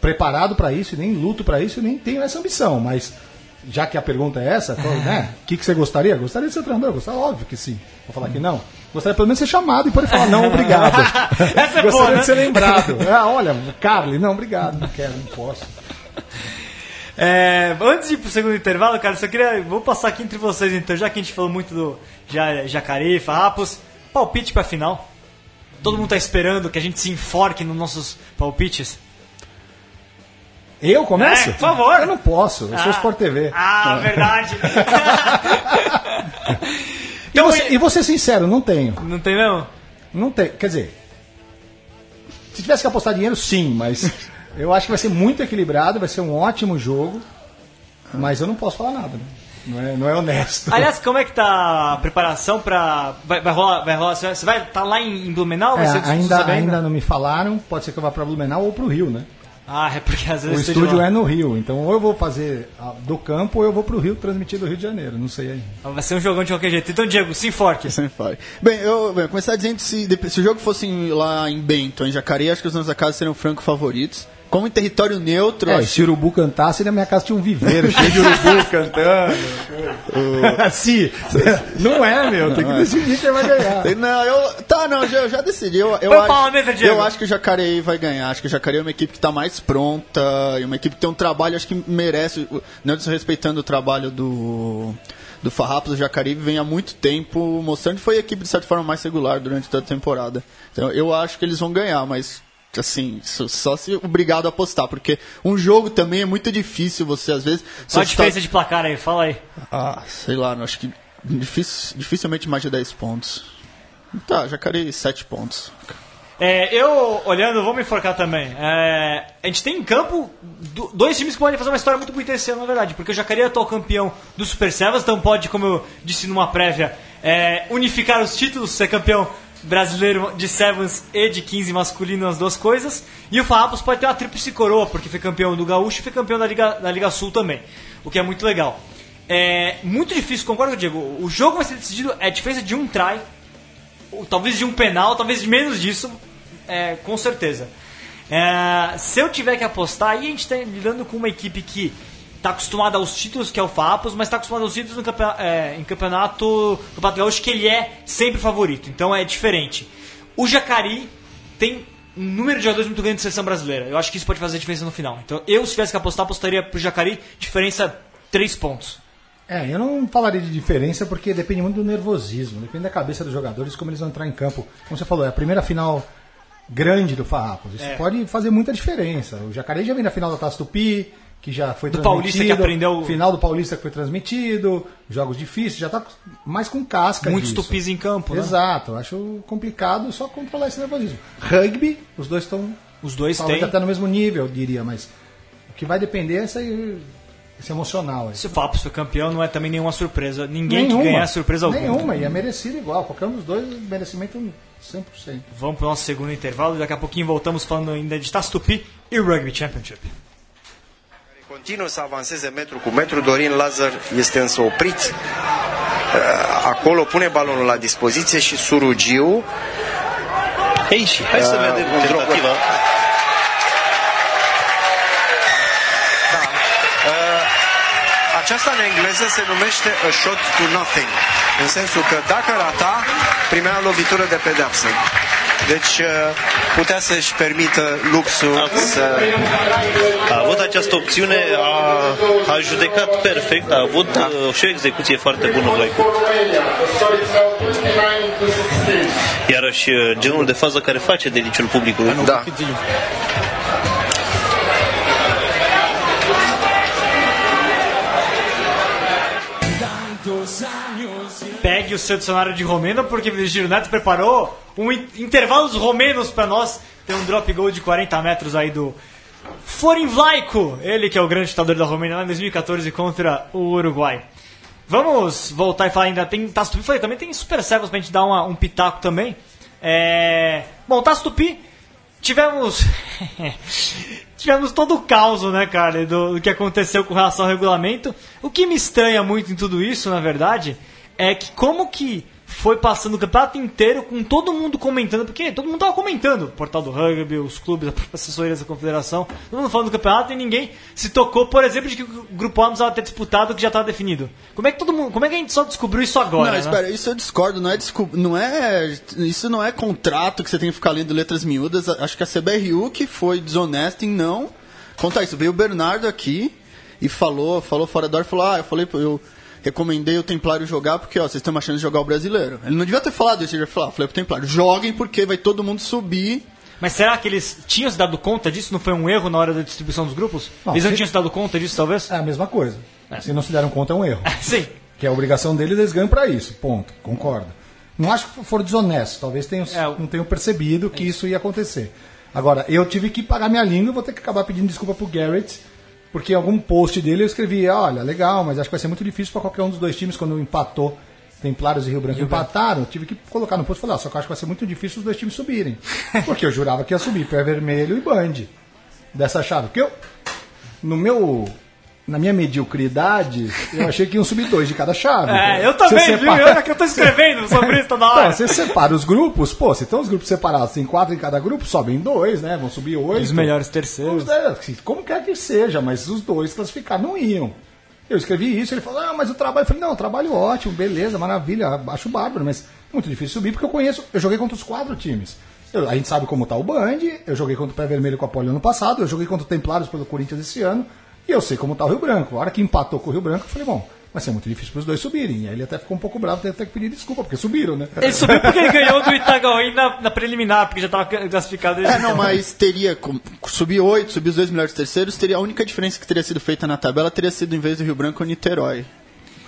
preparado para isso, e nem luto para isso, e nem tenho essa ambição. Mas já que a pergunta é essa, né? O que, que você gostaria? Gostaria de ser treinador? Gostaria, óbvio que sim. Vou falar que não. Gostaria pelo menos de ser chamado e poder falar, não, obrigado. essa é Gostaria boa, né? de ser lembrado. Ah, olha, Carly, não, obrigado, não quero, não posso. É, antes de ir pro segundo intervalo, cara, só queria. Vou passar aqui entre vocês então, já que a gente falou muito do Jacareí, Farrapos. Palpite pra final. todo mundo tá esperando que a gente se enforque nos nossos palpites? Eu começo? É, por favor. Eu não posso, eu sou Sport TV. Ah, verdade. E, então, você, e vou ser sincero, não tenho. Não tem não? Não tenho. Quer dizer, se tivesse que apostar dinheiro, sim, mas eu acho que vai ser muito equilibrado, vai ser um ótimo jogo, mas eu não posso falar nada. Né? Não, é, não é honesto. Aliás, como é que tá a preparação pra. Vai, vai rolar, vai rolar. Você vai estar tá lá em Blumenau? É, ainda, sabendo? ainda não me falaram, pode ser que eu vá para Blumenau ou para o Rio, né? Ah, é porque às O vezes estúdio é no Rio, então ou eu vou fazer do campo ou eu vou para o Rio transmitir do Rio de Janeiro, não sei ainda. Vai ser um jogão de qualquer jeito. Então, Diego, se enforque. Sem falha. Bem, eu bem, eu começar dizendo se, dep- se o jogo fosse em- lá em Bento, em Jacareí, acho que os donos da casa seriam franco favoritos. Como em território neutro, É, acho se o urubu cantasse, na minha casa tinha um viveiro cheio de urubu cantando. Assim, não é, meu, tem que decidir quem vai ganhar. Não, eu. Tá, não, já, eu já decidi. Eu, eu, acho, mesa, eu acho que o Jacareí vai ganhar. Acho que o Jacareí é uma equipe que está mais pronta. E uma equipe que tem um trabalho, acho que merece. Não desrespeitando o trabalho do. Do Farrapos, o Jacareí vem há muito tempo mostrando que foi a equipe de certa forma mais regular durante toda a temporada. Então eu acho que eles vão ganhar, mas assim, só- se obrigado a apostar, porque um jogo também é muito difícil você às vezes. Qual a você diferença de placar aí? Fala aí. ah, sei lá, não, acho que dificilmente mais de 10 pontos. Tá, Jacareí 7 pontos. É, eu, olhando, vou me enforcar também. É, a gente tem em campo do- dois times que podem fazer uma história muito bonita esse ano, na verdade. Porque o Jacareí é atual campeão do Super Sevens, então pode, como eu disse numa prévia, é, unificar os títulos, ser campeão brasileiro de Sevens e de 15 masculino, as duas coisas. E o Farrapos pode ter uma tríplice coroa, porque foi campeão do Gaúcho e foi campeão da Liga, da Liga Sul também. O que é muito legal. É muito difícil, concordo com o Diego. O jogo vai ser decidido, é a diferença de um try ou talvez de um penal, talvez de menos disso, é, com certeza. É, se eu tiver que apostar, aí a gente está lidando com uma equipe que está acostumada aos títulos, que é o Fapos, mas está acostumada aos títulos no campe- é, em campeonato, campeonato gaúcho, que ele é sempre favorito. Então é diferente. O Jacari tem um número de jogadores muito grande de seleção brasileira. Eu acho que isso pode fazer diferença no final. Então eu, se tivesse que apostar, apostaria pro Jacari, diferença 3 pontos. É, eu não falaria de diferença porque depende muito do nervosismo, depende da cabeça dos jogadores, como eles vão entrar em campo. Como você falou, é a primeira final grande do Farrapos. Isso É. pode fazer muita diferença. O Jacaré já vem na final da Taça Tupi, que já foi Do transmitido. Paulista que aprendeu- Final do Paulista que foi transmitido, jogos difíceis, já tá mais com casca Muitos disso. tupis em campo, né? Exato, acho complicado só controlar esse nervosismo. Rugby, os dois estão Os dois têm. até no mesmo nível, eu diria, mas o que vai depender é esse, esse emocional. aí. Se o Fapos for campeão, não é também nenhuma surpresa. Ninguém que ganhar é surpresa alguma. Nenhuma, e é merecido igual. Qualquer um dos dois, merecimento 100%. Vamos para o nosso segundo intervalo e daqui a pouquinho voltamos falando ainda de Taça Tupi e Rugby Championship. Continuă să avanseze metru cu metru. Dorin Lazar este însă oprit. Uh, Acolo pune balonul la dispoziție și Surugiu Ei, și hai să Uh, vedem un drog. tentativa. Aceasta în engleză se numește a shot to nothing. În sensul că dacă rata, primea lovitură de pedeapsă. Deci uh, putea să-și permită luxul să... A avut această opțiune, a, a judecat perfect, a avut uh, și o execuție foarte bună Vlaicu. Iarăși uh, genul de fază care face deliciul publicului. Da. Pegue o seu dicionário de romeno, porque o Virgílio Neto preparou um in- intervalos romenos para nós. Tem um drop goal de 40 metros aí do Florin Vlaico, ele que é o grande chutador da Romênia lá em 2014 contra o Uruguai. Vamos voltar e falar ainda. Tem Taça Tupi, falei, também tem Super Sevens pra gente dar uma- um pitaco também. É... Bom, Taça Tupi, tivemos. tivemos todo o caos, né, cara, do, do que aconteceu com relação ao regulamento. O que me estranha muito em tudo isso, na verdade, é que como que foi passando o campeonato inteiro com todo mundo comentando, porque todo mundo tava comentando, o portal do rugby, os clubes, a assessoria da confederação, todo mundo falando do campeonato e ninguém se tocou, por exemplo, de que o grupo A não precisava ter disputado o que já estava definido. Como é que todo mundo, como é que a gente só descobriu isso agora? não, né? espera, isso eu discordo, não é, não é. Isso não é contrato que você tem que ficar lendo letras miúdas. Acho que a CBRU que foi desonesta em não contar isso. Veio o Bernardo aqui e falou, falou fora da hora, falou, ah, eu falei, eu, recomendei o Templário jogar porque, ó, vocês estão achando de jogar o brasileiro. Ele não devia ter falado isso, ele devia falar, falei pro Templário, joguem porque vai todo mundo subir. Mas será que eles tinham se dado conta disso? Não foi um erro na hora da distribuição dos grupos? Não, eles não se- tinham se dado conta disso, talvez? É a mesma coisa. Se não se deram conta, é um erro. Sim. Que é a obrigação deles, eles ganham pra isso. Ponto. Concordo. Não acho que foram desonestos. Talvez tenham, É, não tenham percebido que isso ia acontecer. Agora, eu tive que pagar minha língua, vou ter que acabar pedindo desculpa pro Garrett, porque em algum post dele eu escrevi, olha, legal, mas acho que vai ser muito difícil para qualquer um dos dois times quando empatou. Templários e Rio Branco empataram, eu tive que colocar no post e falar, ah, só que eu acho que vai ser muito difícil os dois times subirem. Porque eu jurava que ia subir Pé Vermelho e Band dessa chave. Porque eu, no meu, na minha mediocridade, eu achei que iam subir dois de cada chave. É, eu também, viu? separa- Eu, que eu tô escrevendo sobre isso toda Então, hora. você separa os grupos, pô, se estão os grupos separados, tem quatro em cada grupo, sobem dois, né? Vão subir oito. Os melhores terceiros. Os, é, como quer que seja, mas os dois classificados não iam. Eu escrevi isso, ele falou, ah, mas o trabalho. Eu falei, não, o trabalho ótimo, beleza, maravilha, acho bárbaro, mas muito difícil subir, porque eu conheço, eu joguei contra os quatro times. Eu- a gente sabe como tá o Band, eu joguei contra o Pé Vermelho com a Poli ano passado, eu joguei contra o Templários pelo Corinthians esse ano, e eu sei como tá o Rio Branco. A hora que empatou com o Rio Branco, eu falei, bom, vai ser muito difícil para os dois subirem. E aí ele até ficou um pouco bravo, teve até que pedir desculpa, porque subiram, né? Ele subiu porque ele ganhou do Itagaí na, na preliminar, porque já estava classificado. É, não, mas teria, subir oito, subir os dois melhores terceiros, teria a única diferença que teria sido feita na tabela, teria sido em vez do Rio Branco o Niterói.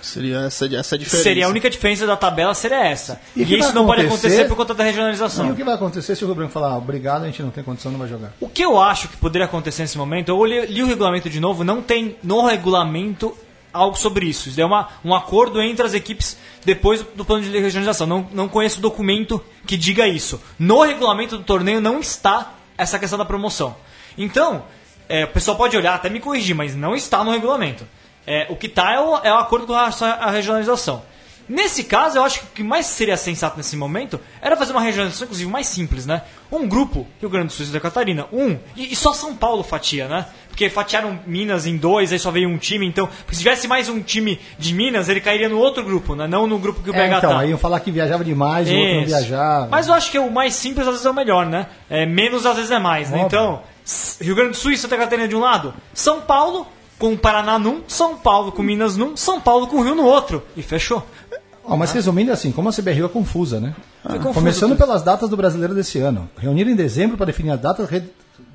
Seria essa, essa diferença. Seria a única diferença da tabela seria essa. E E, isso não pode acontecer? acontecer por conta da E regionalização. o que vai acontecer se o Rio Branco falar, ah, obrigado, a gente não tem condição, não vai jogar? O que eu acho que poderia acontecer nesse momento, eu li, li o regulamento de novo, não tem no regulamento algo sobre isso. Isso é uma, um acordo entre as equipes depois do, do plano de regionalização. Não, não conheço documento que diga isso. No regulamento do torneio não está essa questão da promoção. Então, é, o pessoal pode olhar, até me corrigir, mas não está no regulamento. É, o que está é o, é o acordo com à regionalização. Nesse caso, eu acho que o que mais seria sensato nesse momento era fazer uma regionalização, inclusive, mais simples, né? Um grupo, Rio Grande do Sul e Santa Catarina, um, e, e só São Paulo fatia, né? Porque fatiaram Minas em dois, aí só veio um time, então, se tivesse mais um time de Minas, ele cairia no outro grupo, né? Não no grupo que o BH É, então, tá. aí iam falar que viajava demais, o outro não Isso. viajava. Mas eu acho que o mais simples às vezes é o melhor, né? É, menos às vezes é mais, né? Óbvio. Então, Rio Grande do Sul e Santa Catarina de um lado, São Paulo com o Paraná num, São Paulo com Minas num, São Paulo com o Rio no outro. E fechou. Ó, mas resumindo assim, como a CBRU é confusa, né? confuso Começando pelas datas do brasileiro desse ano. Reuniram em dezembro para definir as datas,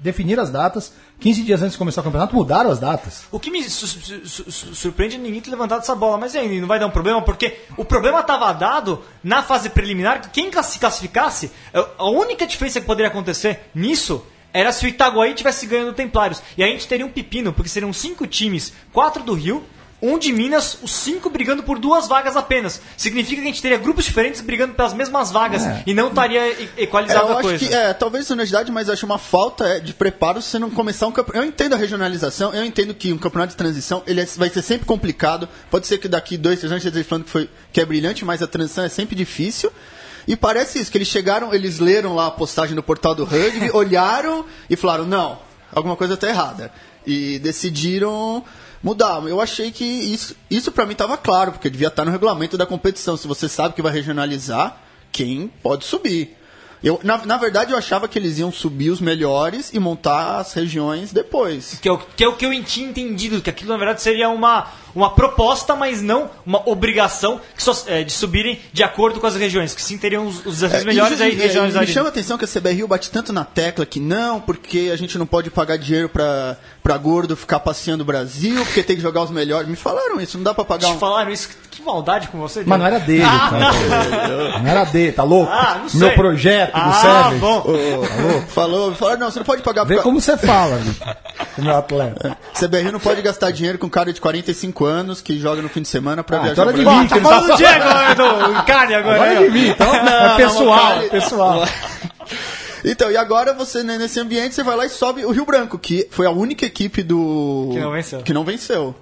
definir as datas. 15 dias antes de começar o campeonato, mudaram as datas. O que me su- su- su- su- surpreende é ninguém ter levantado essa bola, mas e aí, não vai dar um problema, porque o problema estava dado na fase preliminar, que quem se classificasse, a única diferença que poderia acontecer nisso era se o Itaguaí tivesse ganhando o Templários. E aí a gente teria um pepino, porque seriam cinco times, quatro do Rio, um de Minas, os cinco brigando por duas vagas apenas. Significa que a gente teria grupos diferentes brigando pelas mesmas vagas É. e não estaria e- É, a acho coisa. que, é, talvez honestidade, mas acho uma falta é, de preparo se você não começar um campeonato. Eu entendo a regionalização, eu entendo que um campeonato de transição ele é- vai ser sempre complicado. Pode ser que daqui dois, três anos esteja falando que, foi, que é brilhante, mas a transição é sempre difícil. E parece isso, que eles chegaram, eles leram lá a postagem no portal do rugby, olharam e falaram, não, alguma coisa está errada. E decidiram mudar. Eu achei que isso, isso para mim estava claro, porque devia estar no regulamento da competição. Se você sabe que vai regionalizar, quem pode subir. Eu, na, na verdade, eu achava que eles iam subir os melhores e montar as regiões depois. Que é, o, que é o que eu tinha entendido, que aquilo na verdade seria uma, uma proposta, mas não uma obrigação que só, é, de subirem de acordo com as regiões, que sim teriam os, os desafios É, melhores e, aí e- regiões me ali. chama a atenção que a CBRU bate tanto na tecla que não, porque a gente não pode pagar dinheiro pra, pra gordo ficar passeando o Brasil, porque tem que jogar os melhores. Me falaram isso, não dá pra pagar Te um. falaram isso, que maldade com você. Mas não era dele, cara. Não era dele, tá louco? Ah, não sei. Meu projeto do Ah, Sevens. bom. Falou, falaram, não, você não pode pagar Vê pra- como você fala, meu atleta. CBRU não pode gastar dinheiro com um cara de 45 anos que joga no fim de semana pra Ah, viajar. então era o de mim, Tá que ele falando tá do Diego, agora, do Carne agora. Aí, é ó. de mim, então é Não, pessoal, não, pessoal. Então, e agora você, né, nesse ambiente, você vai lá e sobe o Rio Branco, que foi a única equipe do. Que não venceu. Que não venceu.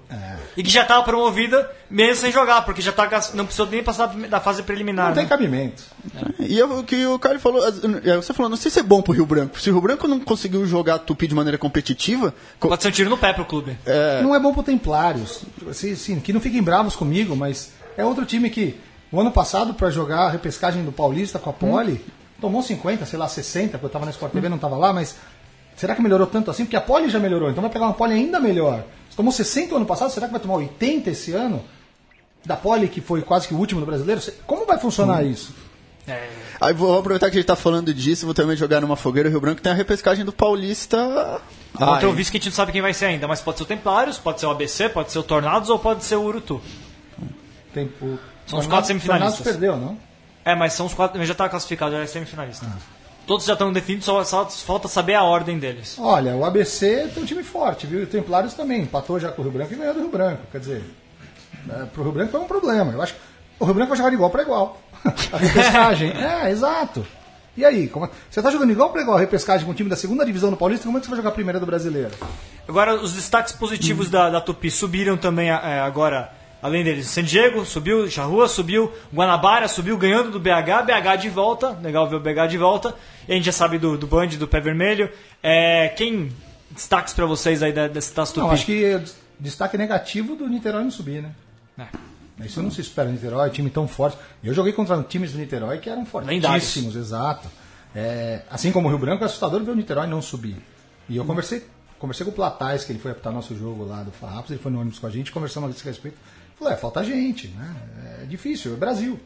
E que já estava promovida mesmo sem jogar, porque já tá, não precisou nem passar da fase preliminar. Não tem né? cabimento. E eu- o que o cara falou, é, você falou, não sei se é bom pro Rio Branco. Se o Rio Branco não conseguiu jogar Tupi de maneira competitiva, co- Pode ser um tiro no pé pro clube. Não é bom pro Templários. Assim, sim, que não fiquem bravos comigo, mas é outro time que, o ano passado, pra jogar a repescagem do Paulista com a Poli, tomou 50, sei lá, 60, porque eu tava na Sport TV, não tava lá, mas será que melhorou tanto assim? Porque a Poli já melhorou, então vai pegar uma Poli ainda melhor. Tomou 60 o ano passado, será que vai tomar 80 esse ano? da Poli, que foi quase que o último do brasileiro? Como vai funcionar isso? Aí vou aproveitar que a gente tá falando disso, vou também jogar numa fogueira. O Rio Branco tem a repescagem do Paulista. Ontem eu Ai, vi que a gente não sabe quem vai ser ainda, mas pode ser o Templários, pode ser o ABC, pode ser o Tornados ou pode ser o Urutu. Tem, o, São os quatro semifinalistas. Tornados perdeu, não? É, mas são os quatro. Já tá classificado, já é semifinalista. Todos já estão definidos, só, só falta saber a ordem deles. Olha, o ABC tem um time forte, viu? E o Templários também. Empatou já com o Rio Branco e ganhou do Rio Branco. Quer dizer, é, pro Rio Branco foi um problema. Eu acho que o Rio Branco vai jogar de igual para igual. A repescagem. é, exato. E aí? Como... é- Você tá jogando igual para igual a repescagem com o time da segunda divisão do Paulista, como é que você vai jogar a primeira do brasileiro? Agora, os destaques positivos da, da Tupi subiram também é, agora, além deles. San Diego subiu, Charrua subiu, Guanabara subiu, ganhando do BH, BH de volta, legal ver o BH de volta. E a gente já sabe do, do Band, do Pé Vermelho. É, quem destaques pra vocês aí desse Taça Tupi? Não, acho que é destaque negativo do Niterói não subir, né? É. Isso não se espera Niterói, time tão forte. Eu joguei contra times do Niterói que eram fortíssimos, exato. É, assim como o Rio Branco, é assustador ver o Niterói não subir. E eu conversei, conversei com o Platais, que ele foi apitar nosso jogo lá do Farrapos, ele foi no ônibus com a gente, conversamos a esse respeito. Falou, é, falta gente, né? É difícil, é Brasil.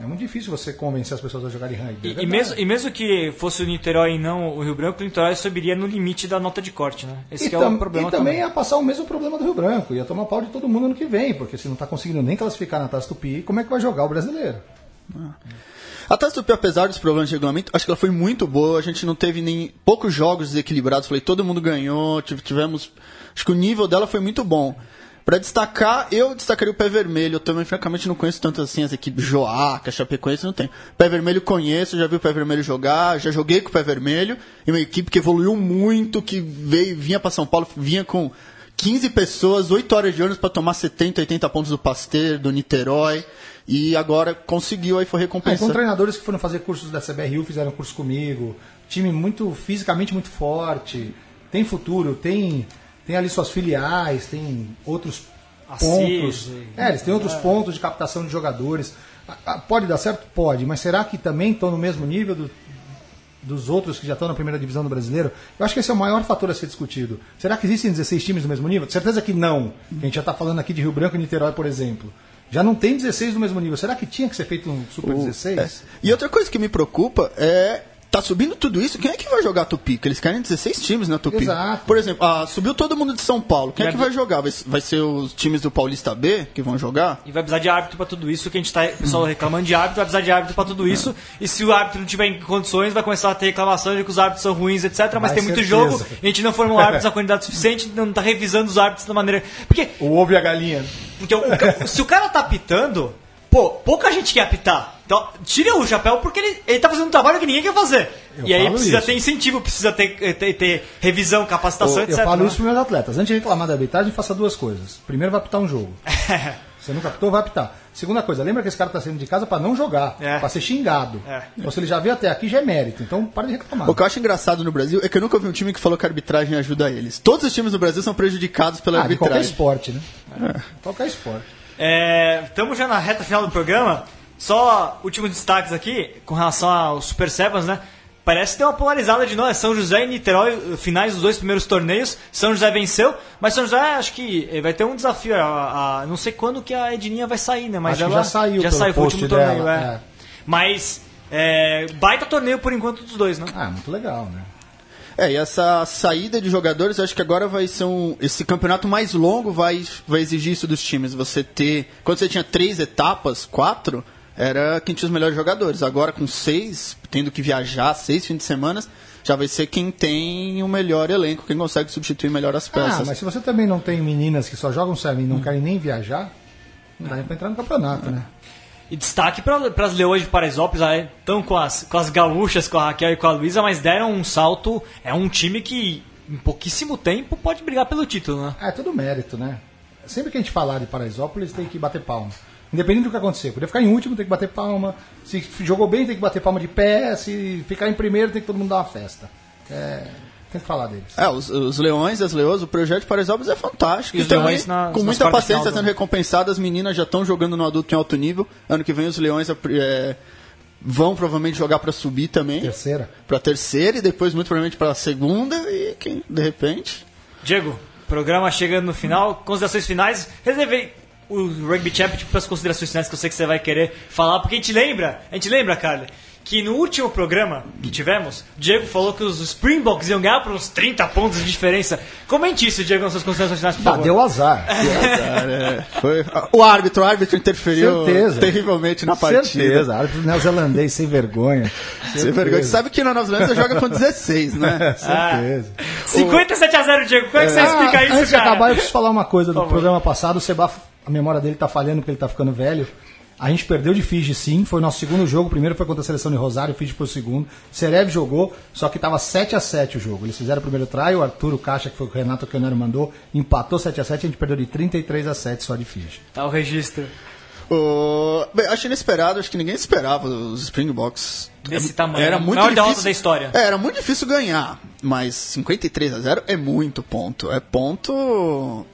É muito difícil você convencer as pessoas a jogarem rugby. é E, mesmo, e mesmo que fosse o Niterói e não o Rio Branco, o Niterói subiria no limite da nota de corte, né? Esse E, é o problema e também ia passar o mesmo problema do Rio Branco, ia tomar pau de todo mundo ano que vem, porque se não está conseguindo nem classificar na Taça Tupi, como é que vai jogar o brasileiro? A Taça Tupi, apesar dos problemas de regulamento, acho que ela foi muito boa. A gente não teve nem poucos jogos desequilibrados. Falei, todo mundo ganhou, tive- tivemos. Acho que o nível dela foi muito bom. Pra destacar, eu destacaria o Pé Vermelho. Eu também, francamente, não conheço tanto assim as equipes Joaca, Chapecoense, não tenho. Pé Vermelho conheço, já vi o Pé Vermelho jogar, já joguei com o Pé Vermelho. E uma equipe que evoluiu muito, que veio, vinha pra São Paulo, vinha com 15 pessoas, 8 horas de ônibus pra tomar 70, 80 pontos do Pasteur, do Niterói. E agora conseguiu, aí foi Ah, recompensado. com treinadores que foram fazer cursos da CBRU, fizeram curso comigo, time muito fisicamente muito forte, tem futuro, tem, tem ali suas filiais, tem outros Assis, pontos. É, eles têm outros pontos de captação de jogadores. Pode dar certo? Pode, mas será que também estão no mesmo nível do- dos outros que já estão na primeira divisão do brasileiro? Eu acho que esse é o maior fator a ser discutido. Será que existem 16 times no mesmo nível? Certeza que não. A gente já está falando aqui de Rio Branco e Niterói, por exemplo. Já não tem 16 no mesmo nível. Será que tinha que ser feito um Super 16? É. E outra coisa que me preocupa é. Tá subindo tudo isso, quem é que vai jogar a Tupi? Porque eles querem 16 times na Tupi. Exato. Por exemplo, ah, subiu todo mundo de São Paulo. Quem é que Vai- vai jogar? Vai, vai ser os times do Paulista B que vão jogar? E vai precisar de árbitro pra tudo isso, que a gente tá o pessoal reclamando de árbitro, vai precisar de árbitro pra tudo isso. E se o árbitro não tiver em condições, vai começar a ter reclamação de que os árbitros são ruins, etc. Mas Vai, tem muito certeza. jogo, a gente não formou árbitros na quantidade suficiente, não tá revisando os árbitros da maneira. Porque, O ovo e a galinha. porque o se o cara tá apitando, pô, pouca gente quer apitar. Então, tira o chapéu porque ele, ele tá fazendo um trabalho que ninguém quer fazer. Eu e aí precisa isso. ter incentivo, precisa ter, ter, ter revisão, capacitação, Eu etc. falo né? isso para meus atletas. Antes de reclamar da arbitragem, faça duas coisas. Primeiro, vai apitar um jogo. Você nunca apitou, vai apitar. Segunda coisa, lembra que esse cara está saindo de casa para não jogar, É. para ser xingado. É. Então, se ele já veio até aqui, já é mérito. Então, para de reclamar. O que eu acho engraçado no Brasil é que eu nunca vi um time que falou que a arbitragem ajuda eles. Todos os times do Brasil são prejudicados pela Ah, de qualquer arbitragem. esporte, né? Qualquer esporte. Estamos já na reta final do programa. Só últimos destaques aqui com relação aos Super Sevens, né? Parece ter uma polarizada de novo. É São José e Niterói, finais dos dois primeiros torneios. São José venceu, mas São José acho que eh, vai ter um desafio. A, a- não sei quando que a Edninha vai sair, né? Mas Acho ela já saiu já saiu foi o último torneio, dela, é. é. Mas é, baita torneio por enquanto dos dois, né? Ah, muito legal, né? É, e essa saída de jogadores, acho que agora vai ser um. Esse campeonato mais longo vai, vai exigir isso dos times. Você ter. Quando você tinha três etapas, quatro, era quem tinha os melhores jogadores. Agora, com seis, tendo que viajar seis fins de semana, já vai ser quem tem o melhor elenco, quem consegue substituir melhor as Ah, peças. mas se você também não tem meninas que só jogam serve e não querem nem viajar, não dá nem pra entrar no campeonato, né? E destaque para as leões de Paraisópolis, estão com as, com as gaúchas, com a Raquel e com a Luísa, mas deram um salto. É um time que em pouquíssimo tempo pode brigar pelo título, né? Ah, é tudo mérito, né? Sempre que a gente falar de Paraisópolis, tem que bater palma. Independente do que acontecer. Poder ficar em último, tem que bater palma. Se jogou bem, tem que bater palma de pé. Se ficar em primeiro, tem que todo mundo dar uma festa. É, tem que falar deles. É, os, os leões, as leoas, o projeto de Paraisópolis é fantástico. E os também, leões na- com nas muita paciência final sendo do- recompensadas, as meninas já estão jogando no adulto em alto nível. Ano que vem os leões é, vão provavelmente jogar para subir também. Terceira. Para terceira e depois muito provavelmente para segunda e quem de repente. Diego, programa chegando no final, considerações finais. Reservei o Rugby Championship para as considerações finais que eu sei que você vai querer falar, porque a gente lembra, a gente lembra, Carly, que no último programa que tivemos, o Diego falou que os Springboks iam ganhar por uns 30 pontos de diferença. Comente isso, Diego, nas suas considerações finais, por Ah, favor. deu azar. Cara, é, foi- o árbitro, o árbitro interferiu Certeza. terrivelmente na partida. Certeza, árbitro neozelandês sem vergonha. Sem vergonha. Você sabe que na Nova Zelândia você joga com 16, né? Certeza. 57 a 0, Diego. Como é que você Ah, explica isso, antes de cara? acabar, eu preciso falar uma coisa do programa passado. O Sebaf, a memória dele tá falhando porque ele tá ficando velho. A gente perdeu de Fiji sim, foi o nosso segundo jogo. O primeiro foi contra a seleção de Rosário, o Fiji foi o segundo. Serev jogou, só que tava 7 a 7 o jogo. Eles fizeram o primeiro try, o Arturo Caixa, que foi o Renato Canero mandou, empatou 7 a 7 a gente perdeu de 33 a 7 só de Fiji. Tá o registro. O... Bem, acho inesperado, acho que ninguém esperava os Springboks. Desse tamanho, Era muito Maior difícil. da história. É, era muito difícil ganhar, mas 53 a 0 é muito ponto. É ponto.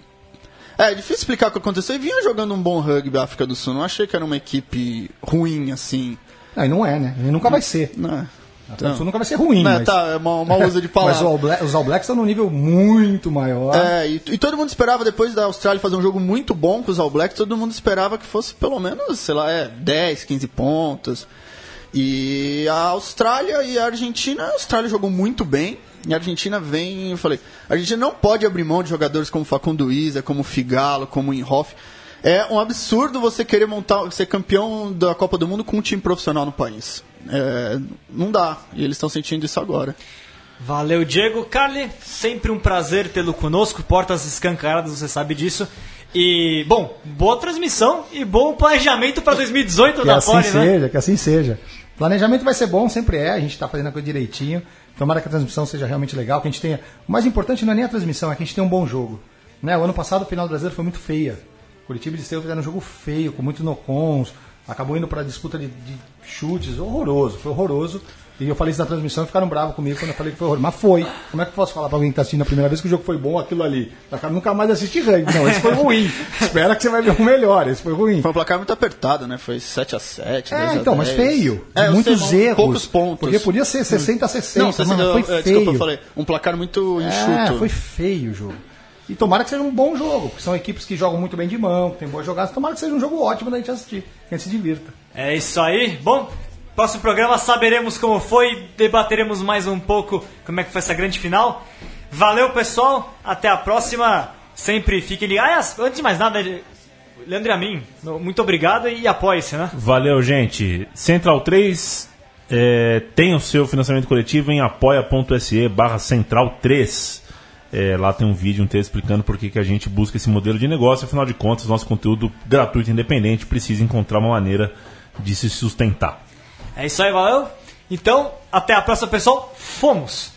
É, é difícil explicar o que aconteceu. E vinha jogando um bom rugby a África do Sul. Não achei que era uma equipe ruim assim. Não, e não é, né? E nunca vai ser. África do Sul nunca vai ser ruim, Né, mas... Tá, é uma, uma usa de Mas palavra. o All Black- os All Blacks estão num nível muito maior. É, e, e todo mundo esperava, depois da Austrália fazer um jogo muito bom com os All Blacks, todo mundo esperava que fosse pelo menos, sei lá, é, 10, 15 pontos. E a Austrália e a Argentina, a Austrália jogou muito bem. E a Argentina vem, eu falei, a Argentina não pode abrir mão de jogadores como Facundo Isa, como Figalo, como Inhoff. É um absurdo você querer montar, ser campeão da Copa do Mundo com um time profissional no país. É, não dá. E eles estão sentindo isso agora. Valeu, Diego. Carly, sempre um prazer tê-lo conosco. Portas escancaradas, você sabe disso. E, bom, boa transmissão e bom planejamento para 2018 Que da assim Poli, né? seja, que assim seja. Planejamento vai ser bom, sempre é, a gente está fazendo a coisa direitinho. Tomara que a transmissão seja realmente legal, que a gente tenha. O mais importante não é nem a transmissão, é que a gente tenha um bom jogo. Né? O ano passado a final do brasileiro foi muito feia. Curitiba e Estevam fizeram um jogo feio, com muitos nocons, acabou indo para disputa de, de chutes, horroroso, foi horroroso. E eu falei isso na transmissão e ficaram bravos comigo quando eu falei que foi horroroso. Mas foi. Como é que eu posso falar para alguém que está assistindo a primeira vez que o jogo foi bom, aquilo ali? Pra cara nunca mais assistir rugby. Não, esse foi ruim. Espera que você vai ver o melhor, esse foi ruim. Foi um placar muito apertado, né? Foi 7 a 7 10 É, então, mas 10. feio. É, eu Muitos sei, erros. Poucos pontos. Porque podia ser 60 a 60, Não, 60, mano, eu- foi é, feio. Desculpa, eu falei. Um placar muito enxuto. É, foi feio o jogo. E tomara que seja um bom jogo, porque são equipes que jogam muito bem de mão, que tem boas jogadas. Tomara que seja um jogo ótimo da gente assistir, que a gente se divirta. É isso aí. Bom, próximo programa saberemos como foi, debateremos mais um pouco como é que foi essa grande final. Valeu, pessoal. Até a próxima. Sempre fiquem ligados. Ah, antes de mais nada, Leandro a mim, muito obrigado e apoie-se, né? Valeu, gente. Central 3 é, tem o seu financiamento coletivo em apoia.se barra Central 3. É, lá tem um vídeo, um texto explicando por que que a gente busca esse modelo de negócio. Afinal de contas, nosso conteúdo gratuito e independente precisa encontrar uma maneira de se sustentar. É isso aí, valeu. Então, até a próxima, pessoal. Fomos!